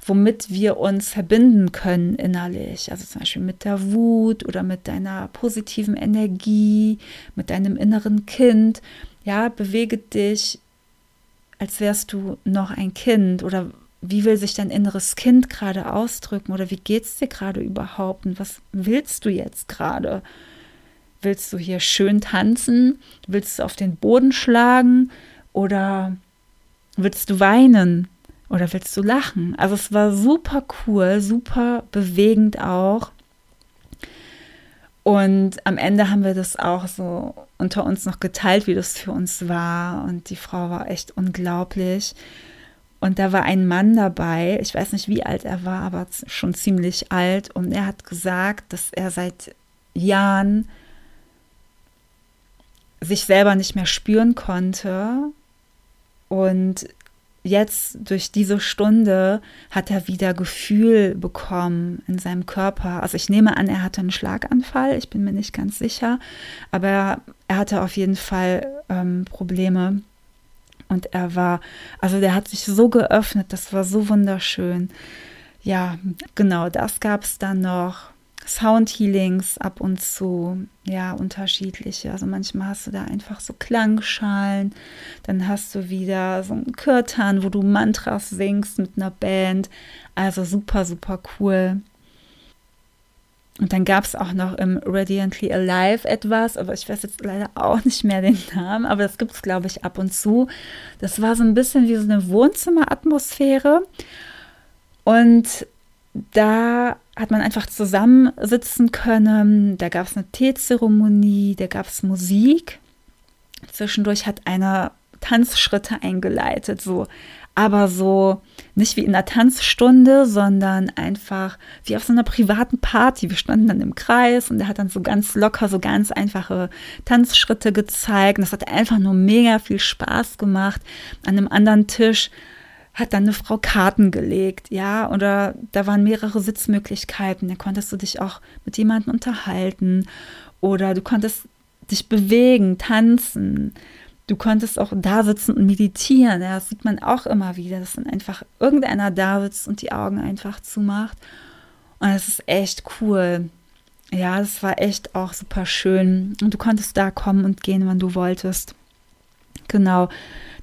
womit wir uns verbinden können innerlich. Also zum Beispiel mit der Wut oder mit deiner positiven Energie, mit deinem inneren Kind. Ja, bewege dich, als wärst du noch ein Kind oder wie will sich dein inneres Kind gerade ausdrücken oder wie geht es dir gerade überhaupt und was willst du jetzt gerade? Willst du hier schön tanzen? Willst du auf den Boden schlagen oder Willst du weinen oder willst du lachen? Also es war super cool, super bewegend auch. Und am Ende haben wir das auch so unter uns noch geteilt, wie das für uns war. Und die Frau war echt unglaublich. Und da war ein Mann dabei, ich weiß nicht, wie alt er war, aber schon ziemlich alt. Und er hat gesagt, dass er seit Jahren sich selber nicht mehr spüren konnte und jetzt durch diese Stunde hat er wieder Gefühl bekommen in seinem Körper. Also ich nehme an, er hatte einen Schlaganfall, ich bin mir nicht ganz sicher, aber er hatte auf jeden Fall ähm, Probleme. Und er war, also der hat sich so geöffnet, das war so wunderschön. Ja, genau, das gab es dann noch. Sound Healings ab und zu, ja, unterschiedliche. Also manchmal hast du da einfach so Klangschalen, dann hast du wieder so einen Kirtan, wo du Mantras singst mit einer Band. Also super, super cool. Und dann gab es auch noch im Radiantly Alive etwas, aber ich weiß jetzt leider auch nicht mehr den Namen, aber das gibt es, glaube ich, ab und zu. Das war so ein bisschen wie so eine Wohnzimmeratmosphäre. Und da hat man einfach zusammensitzen können. Da gab es eine Teezeremonie, da gab es Musik. Zwischendurch hat einer Tanzschritte eingeleitet, so aber so nicht wie in der Tanzstunde, sondern einfach wie auf so einer privaten Party. Wir standen dann im Kreis und er hat dann so ganz locker, so ganz einfache Tanzschritte gezeigt. Und das hat einfach nur mega viel Spaß gemacht. An einem anderen Tisch hat dann eine Frau Karten gelegt, ja, oder da waren mehrere Sitzmöglichkeiten. Da konntest du dich auch mit jemandem unterhalten oder du konntest dich bewegen, tanzen. Du konntest auch da sitzen und meditieren. Ja, das sieht man auch immer wieder, dass dann einfach irgendeiner da sitzt und die Augen einfach zumacht. Und das ist echt cool. Ja, das war echt auch super schön. Und du konntest da kommen und gehen, wann du wolltest. Genau,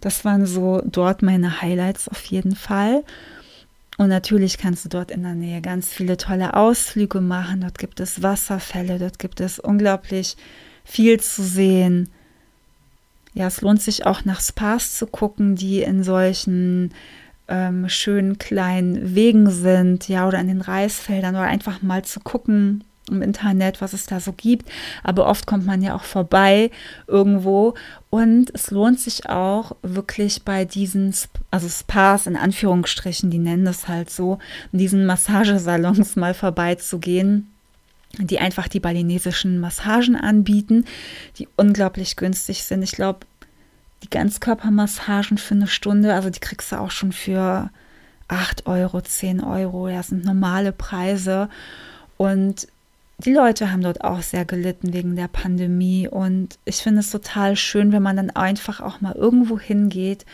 das waren so dort meine Highlights auf jeden Fall. Und natürlich kannst du dort in der Nähe ganz viele tolle Ausflüge machen. Dort gibt es Wasserfälle, dort gibt es unglaublich viel zu sehen ja, es lohnt sich auch nach Spas zu gucken, die in solchen ähm, schönen kleinen Wegen sind, ja, oder in den Reisfeldern oder einfach mal zu gucken im Internet, was es da so gibt. Aber oft kommt man ja auch vorbei irgendwo und es lohnt sich auch wirklich bei diesen, also Spas in Anführungsstrichen, die nennen das halt so, in diesen Massagesalons mal vorbeizugehen die einfach die balinesischen Massagen anbieten, die unglaublich günstig sind. Ich glaube, die Ganzkörpermassagen für eine Stunde, also die kriegst du auch schon für 8 Euro, 10 Euro. Das sind normale Preise. Und die Leute haben dort auch sehr gelitten wegen der Pandemie. Und ich finde es total schön, wenn man dann einfach auch mal irgendwo hingeht,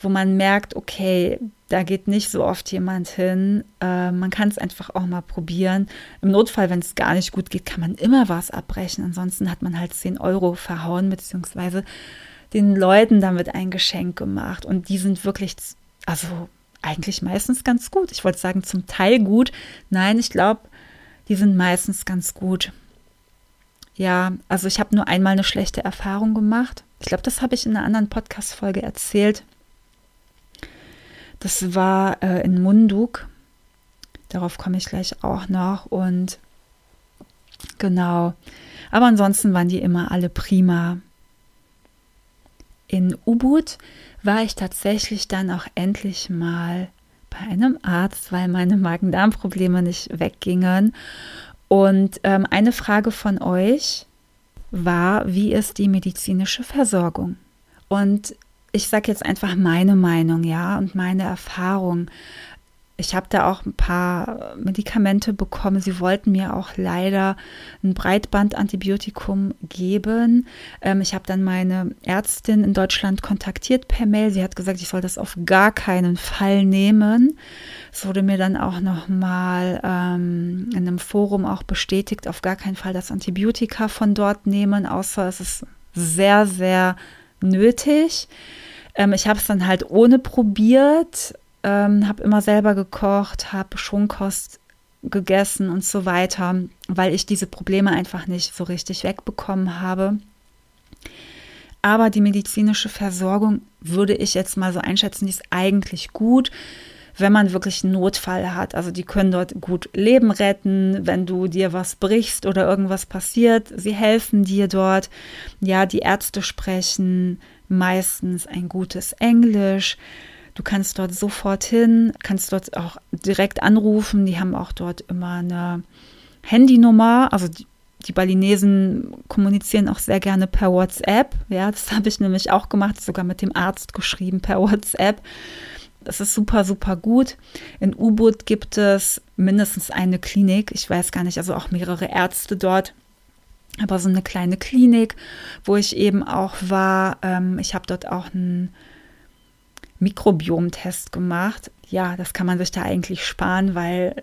wo man merkt, okay, da geht nicht so oft jemand hin. Äh, man kann es einfach auch mal probieren. Im Notfall, wenn es gar nicht gut geht, kann man immer was abbrechen. Ansonsten hat man halt 10 Euro verhauen, beziehungsweise den Leuten damit ein Geschenk gemacht. Und die sind wirklich, also eigentlich meistens ganz gut. Ich wollte sagen, zum Teil gut. Nein, ich glaube, die sind meistens ganz gut. Ja, also ich habe nur einmal eine schlechte Erfahrung gemacht. Ich glaube, das habe ich in einer anderen Podcast-Folge erzählt. Das war äh, in Munduk. Darauf komme ich gleich auch noch. Und genau. Aber ansonsten waren die immer alle prima. In Ubud war ich tatsächlich dann auch endlich mal bei einem Arzt, weil meine Magen-Darm-Probleme nicht weggingen. Und ähm, eine Frage von euch war, wie ist die medizinische Versorgung? Und ich sage jetzt einfach meine Meinung, ja, und meine Erfahrung. Ich habe da auch ein paar Medikamente bekommen. Sie wollten mir auch leider ein Breitbandantibiotikum geben. Ähm, ich habe dann meine Ärztin in Deutschland kontaktiert per Mail. Sie hat gesagt, ich soll das auf gar keinen Fall nehmen. Es wurde mir dann auch noch mal ähm, in einem Forum auch bestätigt, auf gar keinen Fall das Antibiotika von dort nehmen, außer es ist sehr, sehr nötig. Ähm, ich habe es dann halt ohne probiert, ähm, habe immer selber gekocht, habe Schonkost gegessen und so weiter, weil ich diese Probleme einfach nicht so richtig wegbekommen habe. Aber die medizinische Versorgung würde ich jetzt mal so einschätzen, die ist eigentlich gut, wenn man wirklich einen Notfall hat. Also die können dort gut Leben retten, wenn du dir was brichst oder irgendwas passiert. Sie helfen dir dort. Ja, die Ärzte sprechen meistens ein gutes Englisch. Du kannst dort sofort hin, kannst dort auch direkt anrufen. Die haben auch dort immer eine Handynummer. Also die, die Balinesen kommunizieren auch sehr gerne per WhatsApp. Ja, das habe ich nämlich auch gemacht, sogar mit dem Arzt geschrieben per WhatsApp. Das ist super, super gut. In U-Boot gibt es mindestens eine Klinik. Ich weiß gar nicht, also auch mehrere Ärzte dort aber so eine kleine Klinik, wo ich eben auch war. Ähm, ich habe dort auch einen Mikrobiomtest gemacht. Ja, das kann man sich da eigentlich sparen, weil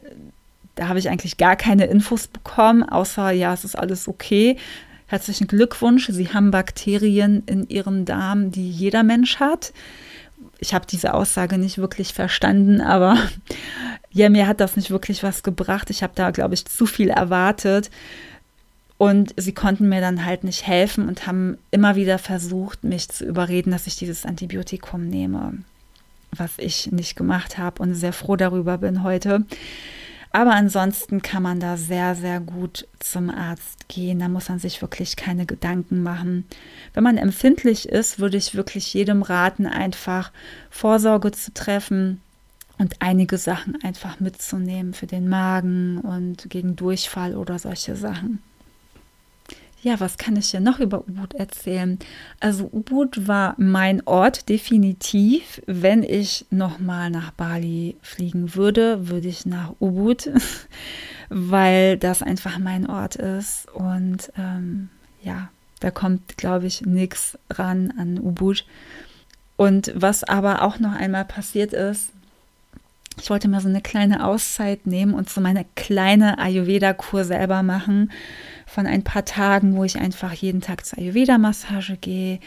da habe ich eigentlich gar keine Infos bekommen, außer ja, es ist alles okay. Herzlichen Glückwunsch, Sie haben Bakterien in Ihrem Darm, die jeder Mensch hat. Ich habe diese Aussage nicht wirklich verstanden, aber ja, mir hat das nicht wirklich was gebracht. Ich habe da, glaube ich, zu viel erwartet. Und sie konnten mir dann halt nicht helfen und haben immer wieder versucht, mich zu überreden, dass ich dieses Antibiotikum nehme, was ich nicht gemacht habe und sehr froh darüber bin heute. Aber ansonsten kann man da sehr, sehr gut zum Arzt gehen. Da muss man sich wirklich keine Gedanken machen. Wenn man empfindlich ist, würde ich wirklich jedem raten, einfach Vorsorge zu treffen und einige Sachen einfach mitzunehmen für den Magen und gegen Durchfall oder solche Sachen. Ja, was kann ich hier noch über Ubud erzählen? Also Ubud war mein Ort definitiv. Wenn ich nochmal nach Bali fliegen würde, würde ich nach Ubud, weil das einfach mein Ort ist. Und ähm, ja, da kommt, glaube ich, nichts ran an Ubud. Und was aber auch noch einmal passiert ist, ich wollte mir so eine kleine Auszeit nehmen und so meine kleine Ayurveda-Kur selber machen von ein paar Tagen, wo ich einfach jeden Tag zur Ayurveda-Massage gehe,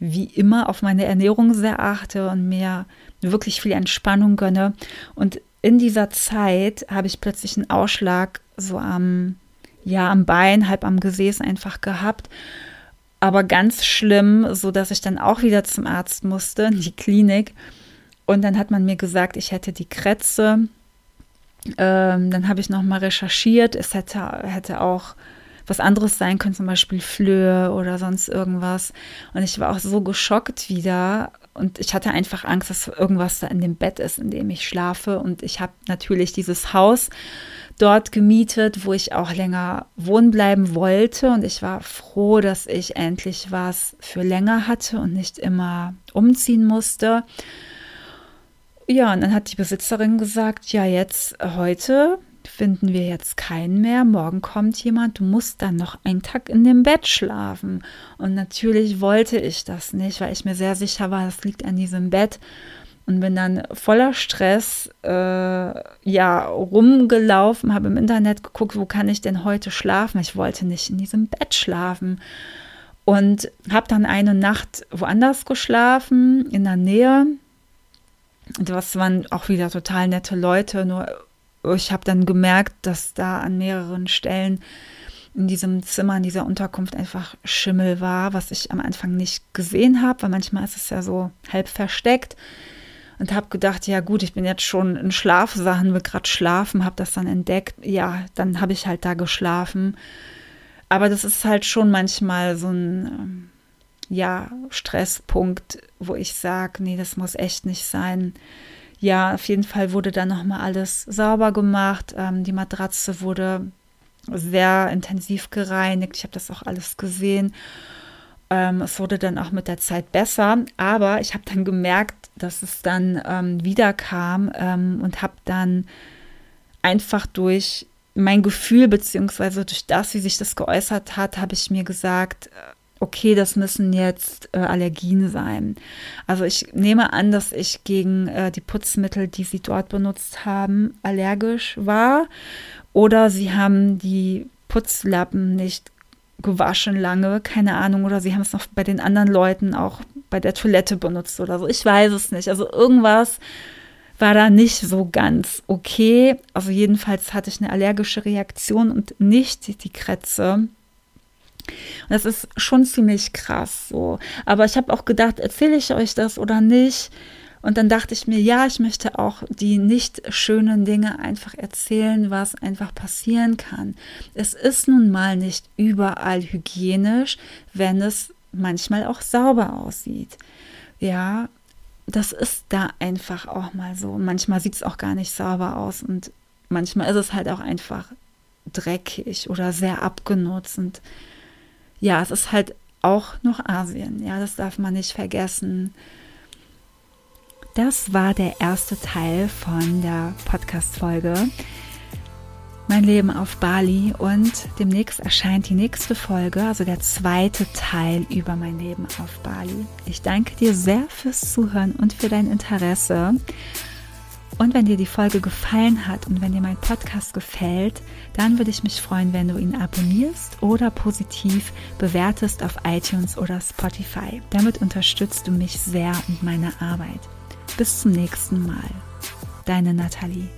wie immer auf meine Ernährung sehr achte und mir wirklich viel Entspannung gönne. Und in dieser Zeit habe ich plötzlich einen Ausschlag so am, ja, am Bein, halb am Gesäß einfach gehabt. Aber ganz schlimm, so dass ich dann auch wieder zum Arzt musste, in die Klinik. Und dann hat man mir gesagt, ich hätte die Krätze. Ähm, dann habe ich nochmal recherchiert. Es hätte, hätte auch was anderes sein können, zum Beispiel Flöhe oder sonst irgendwas. Und ich war auch so geschockt wieder. Und ich hatte einfach Angst, dass irgendwas da in dem Bett ist, in dem ich schlafe. Und ich habe natürlich dieses Haus dort gemietet, wo ich auch länger wohnen bleiben wollte. Und ich war froh, dass ich endlich was für länger hatte und nicht immer umziehen musste. Ja, und dann hat die Besitzerin gesagt, ja, jetzt heute finden wir jetzt keinen mehr. Morgen kommt jemand, du musst dann noch einen Tag in dem Bett schlafen. Und natürlich wollte ich das nicht, weil ich mir sehr sicher war, das liegt an diesem Bett. Und bin dann voller Stress äh, ja rumgelaufen, habe im Internet geguckt, wo kann ich denn heute schlafen. Ich wollte nicht in diesem Bett schlafen und habe dann eine Nacht woanders geschlafen in der Nähe das waren auch wieder total nette Leute, nur ich habe dann gemerkt, dass da an mehreren Stellen in diesem Zimmer, in dieser Unterkunft einfach Schimmel war, was ich am Anfang nicht gesehen habe, weil manchmal ist es ja so halb versteckt. Und habe gedacht, ja gut, ich bin jetzt schon in Schlafsachen, will gerade schlafen, habe das dann entdeckt. Ja, dann habe ich halt da geschlafen. Aber das ist halt schon manchmal so ein ähm, ja, Stresspunkt, wo ich sage, nee, das muss echt nicht sein. Ja, auf jeden Fall wurde dann nochmal alles sauber gemacht. Ähm, die Matratze wurde sehr intensiv gereinigt. Ich habe das auch alles gesehen. Ähm, es wurde dann auch mit der Zeit besser, aber ich habe dann gemerkt, dass es dann ähm, wieder kam ähm, und habe dann einfach durch mein Gefühl beziehungsweise durch das, wie sich das geäußert hat, habe ich mir gesagt, okay, das müssen jetzt äh, Allergien sein. Also ich nehme an, dass ich gegen äh, die Putzmittel, die sie dort benutzt haben, allergisch war. Oder sie haben die Putzlappen nicht gewaschen lange, keine Ahnung, oder sie haben es noch bei den anderen Leuten auch bei der Toilette benutzt oder so. Ich weiß es nicht. Also irgendwas war da nicht so ganz okay. Also jedenfalls hatte ich eine allergische Reaktion und nicht die Krätze. Und das ist schon ziemlich krass so. Aber ich habe auch gedacht, erzähle ich euch das oder nicht? Und dann dachte ich mir, ja, ich möchte auch die nicht schönen Dinge einfach erzählen, was einfach passieren kann. Es ist nun mal nicht überall hygienisch, wenn es manchmal auch sauber aussieht. Ja, das ist da einfach auch mal so. Manchmal sieht es auch gar nicht sauber aus und manchmal ist es halt auch einfach dreckig oder sehr abgenutzt. Und ja, es ist halt auch noch Asien. Ja, das darf man nicht vergessen. Das war der erste Teil von der Podcast-Folge. Mein Leben auf Bali und demnächst erscheint die nächste Folge, also der zweite Teil über mein Leben auf Bali. Ich danke dir sehr fürs Zuhören und für dein Interesse. Und wenn dir die Folge gefallen hat und wenn dir mein Podcast gefällt, dann würde ich mich freuen, wenn du ihn abonnierst oder positiv bewertest auf iTunes oder Spotify. Damit unterstützt du mich sehr und meine Arbeit. Bis zum nächsten Mal. Deine Nathalie.